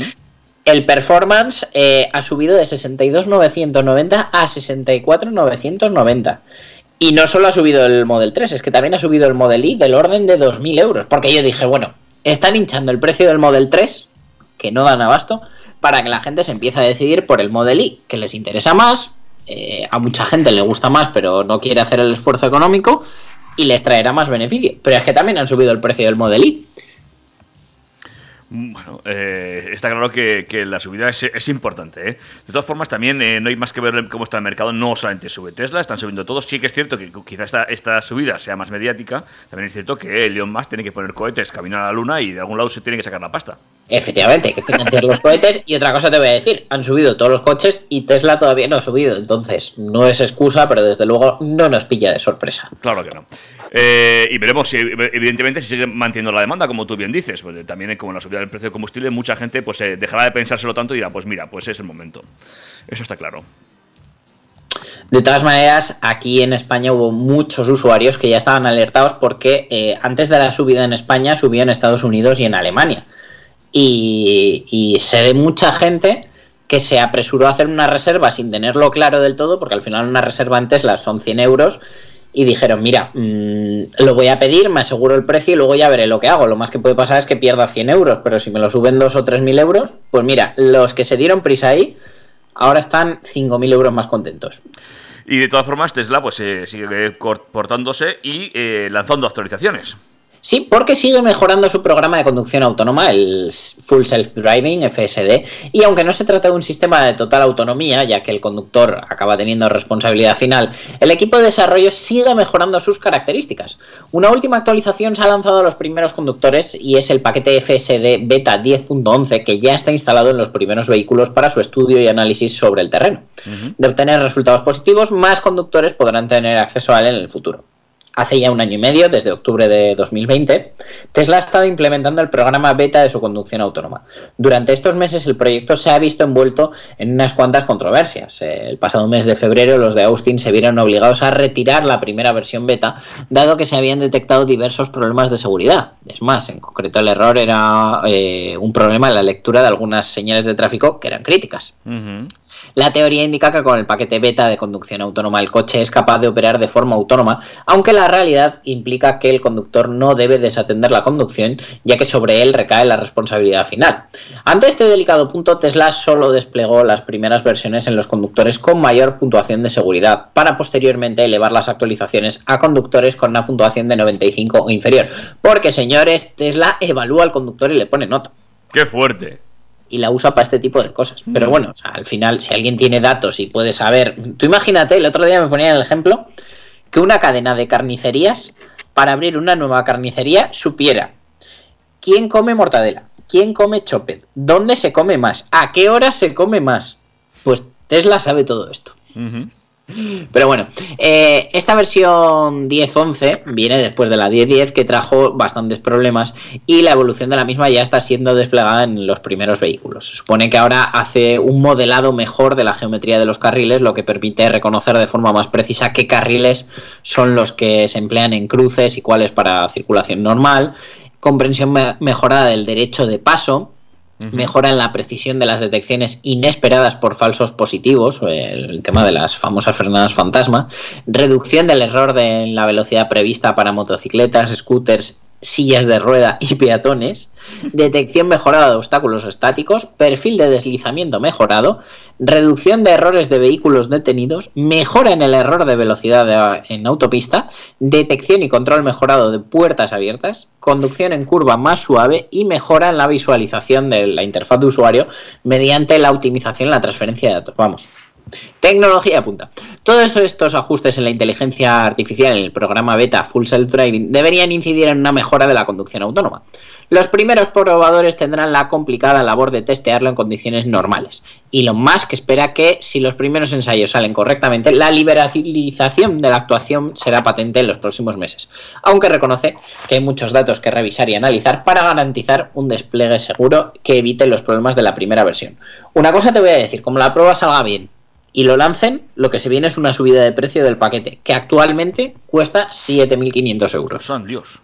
El performance eh, ha subido de 62.990 a 64.990. Y no solo ha subido el Model 3, es que también ha subido el Model I del orden de 2.000 euros. Porque yo dije, bueno, están hinchando el precio del Model 3, que no dan abasto, para que la gente se empiece a decidir por el Model I, que les interesa más, eh, a mucha gente le gusta más, pero no quiere hacer el esfuerzo económico, y les traerá más beneficio. Pero es que también han subido el precio del Model. Bueno, eh, está claro que, que la subida es, es importante. ¿eh? De todas formas, también eh, no hay más que ver cómo está el mercado. No solamente sube Tesla, están subiendo todos. Sí que es cierto que quizá esta, esta subida sea más mediática. También es cierto que Elon Musk tiene que poner cohetes, caminar a la luna y de algún lado se tiene que sacar la pasta. Efectivamente, hay que financiar los cohetes. Y otra cosa te voy a decir, han subido todos los coches y Tesla todavía no ha subido. Entonces, no es excusa, pero desde luego no nos pilla de sorpresa. Claro que no. Eh, y veremos si, evidentemente, si sigue manteniendo la demanda, como tú bien dices. Pues, eh, también, como la subida del precio del combustible, mucha gente pues eh, dejará de pensárselo tanto y dirá, pues mira, pues es el momento. Eso está claro. De todas maneras, aquí en España hubo muchos usuarios que ya estaban alertados porque eh, antes de la subida en España subió en Estados Unidos y en Alemania. Y, y se ve mucha gente que se apresuró a hacer una reserva sin tenerlo claro del todo, porque al final una reserva en Tesla son 100 euros, y dijeron, mira, mmm, lo voy a pedir, me aseguro el precio y luego ya veré lo que hago. Lo más que puede pasar es que pierda 100 euros, pero si me lo suben 2 o 3 mil euros, pues mira, los que se dieron prisa ahí, ahora están 5.000 euros más contentos. Y de todas formas, Tesla pues eh, sigue portándose y eh, lanzando actualizaciones. Sí, porque sigue mejorando su programa de conducción autónoma, el Full Self Driving, FSD, y aunque no se trata de un sistema de total autonomía, ya que el conductor acaba teniendo responsabilidad final, el equipo de desarrollo sigue mejorando sus características. Una última actualización se ha lanzado a los primeros conductores y es el paquete FSD Beta 10.11 que ya está instalado en los primeros vehículos para su estudio y análisis sobre el terreno. Uh -huh. De obtener resultados positivos, más conductores podrán tener acceso a él en el futuro. Hace ya un año y medio, desde octubre de 2020, Tesla ha estado implementando el programa beta de su conducción autónoma. Durante estos meses el proyecto se ha visto envuelto en unas cuantas controversias. El pasado mes de febrero los de Austin se vieron obligados a retirar la primera versión beta, dado que se habían detectado diversos problemas de seguridad. Es más, en concreto el error era eh, un problema en la lectura de algunas señales de tráfico que eran críticas. La teoría indica que con el paquete beta de conducción autónoma el coche es capaz de operar de forma autónoma, aunque la realidad implica que el conductor no debe desatender la conducción, ya que sobre él recae la responsabilidad final. Ante este delicado punto, Tesla solo desplegó las primeras versiones en los conductores con mayor puntuación de seguridad, para posteriormente elevar las actualizaciones a conductores con una puntuación de 95 o inferior. Porque, señores, Tesla evalúa al conductor y le pone nota. ¡Qué fuerte! Y la usa para este tipo de cosas. Pero bueno, o sea, al final, si alguien tiene datos y puede saber. Tú imagínate, el otro día me ponía el ejemplo que una cadena de carnicerías, para abrir una nueva carnicería, supiera quién come mortadela, quién come chopet, dónde se come más, a qué hora se come más. Pues Tesla sabe todo esto. Pero bueno, eh, esta versión 10.11 viene después de la 10.10 que trajo bastantes problemas y la evolución de la misma ya está siendo desplegada en los primeros vehículos. Se supone que ahora hace un modelado mejor de la geometría de los carriles, lo que permite reconocer de forma más precisa qué carriles son los que se emplean en cruces y cuáles para circulación normal, comprensión mejorada del derecho de paso, mejora en la precisión de las detecciones inesperadas por falsos positivos, el tema de las famosas frenadas fantasma, reducción del error de la velocidad prevista para motocicletas, scooters sillas de rueda y peatones, detección mejorada de obstáculos estáticos, perfil de deslizamiento mejorado, reducción de errores de vehículos detenidos, mejora en el error de velocidad en autopista, detección y control mejorado de puertas abiertas, conducción en curva más suave y mejora en la visualización de la interfaz de usuario mediante la optimización y la transferencia de datos. Vamos, Tecnología punta. Todos estos ajustes en la inteligencia artificial en el programa beta Full Self Driving deberían incidir en una mejora de la conducción autónoma. Los primeros probadores tendrán la complicada labor de testearlo en condiciones normales. Y lo más que espera que, si los primeros ensayos salen correctamente, la liberalización de la actuación será patente en los próximos meses. Aunque reconoce que hay muchos datos que revisar y analizar para garantizar un despliegue seguro que evite los problemas de la primera versión. Una cosa te voy a decir, como la prueba salga bien y lo lancen, lo que se viene es una subida de precio del paquete, que actualmente cuesta 7.500 euros. Son Dios.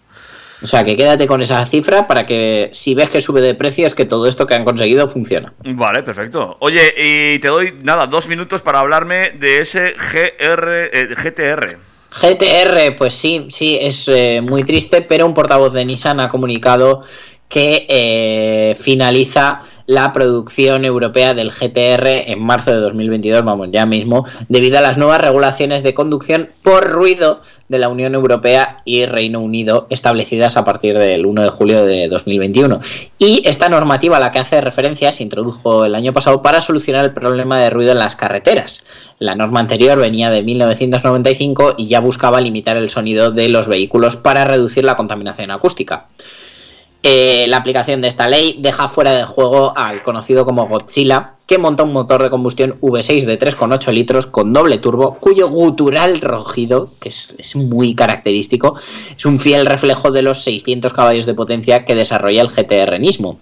O sea, que quédate con esa cifra para que si ves que sube de precio es que todo esto que han conseguido funciona. Vale, perfecto. Oye, y te doy, nada, dos minutos para hablarme de ese GR, eh, GTR. GTR, pues sí, sí, es eh, muy triste, pero un portavoz de Nissan ha comunicado que eh, finaliza la producción europea del GTR en marzo de 2022, vamos, ya mismo, debido a las nuevas regulaciones de conducción por ruido de la Unión Europea y Reino Unido establecidas a partir del 1 de julio de 2021. Y esta normativa a la que hace referencia se introdujo el año pasado para solucionar el problema de ruido en las carreteras. La norma anterior venía de 1995 y ya buscaba limitar el sonido de los vehículos para reducir la contaminación acústica. Eh, la aplicación de esta ley deja fuera de juego al conocido como Godzilla, que monta un motor de combustión V6 de 3,8 litros con doble turbo, cuyo gutural rojido, que es, es, muy característico, es un fiel reflejo de los 600 caballos de potencia que desarrolla el GTR mismo.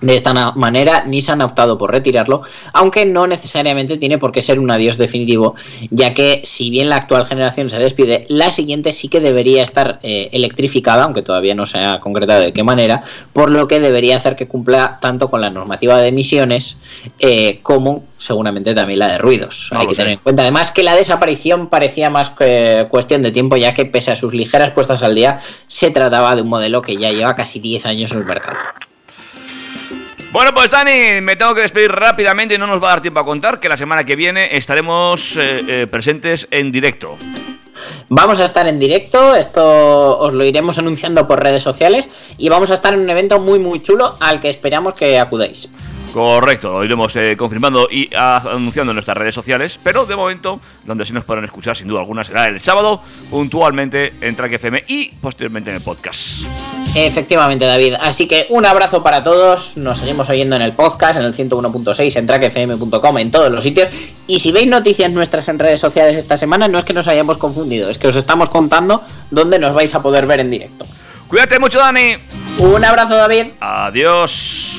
De esta manera, Nissan ha optado por retirarlo, aunque no necesariamente tiene por qué ser un adiós definitivo, ya que si bien la actual generación se despide, la siguiente sí que debería estar eh, electrificada, aunque todavía no se ha concretado de qué manera, por lo que debería hacer que cumpla tanto con la normativa de emisiones eh, como seguramente también la de ruidos. Hay que tener en cuenta además que la desaparición parecía más que cuestión de tiempo, ya que pese a sus ligeras puestas al día, se trataba de un modelo que ya lleva casi 10 años en el mercado. Bueno, pues Dani, me tengo que despedir rápidamente no nos va a dar tiempo a contar que la semana que viene estaremos eh, eh, presentes en directo. Vamos a estar en directo, esto os lo iremos anunciando por redes sociales y vamos a estar en un evento muy muy chulo al que esperamos que acudáis. Correcto, lo iremos eh, confirmando y anunciando en nuestras redes sociales, pero de momento, donde sí nos podrán escuchar sin duda alguna será el sábado, puntualmente en Track FM y posteriormente en el podcast. Efectivamente, David. Así que un abrazo para todos. Nos seguimos oyendo en el podcast, en el 101.6, en trackfm.com, en todos los sitios. Y si veis noticias nuestras en redes sociales esta semana, no es que nos hayamos confundido, es que os estamos contando donde nos vais a poder ver en directo. Cuídate mucho, Dani. Un abrazo, David. Adiós.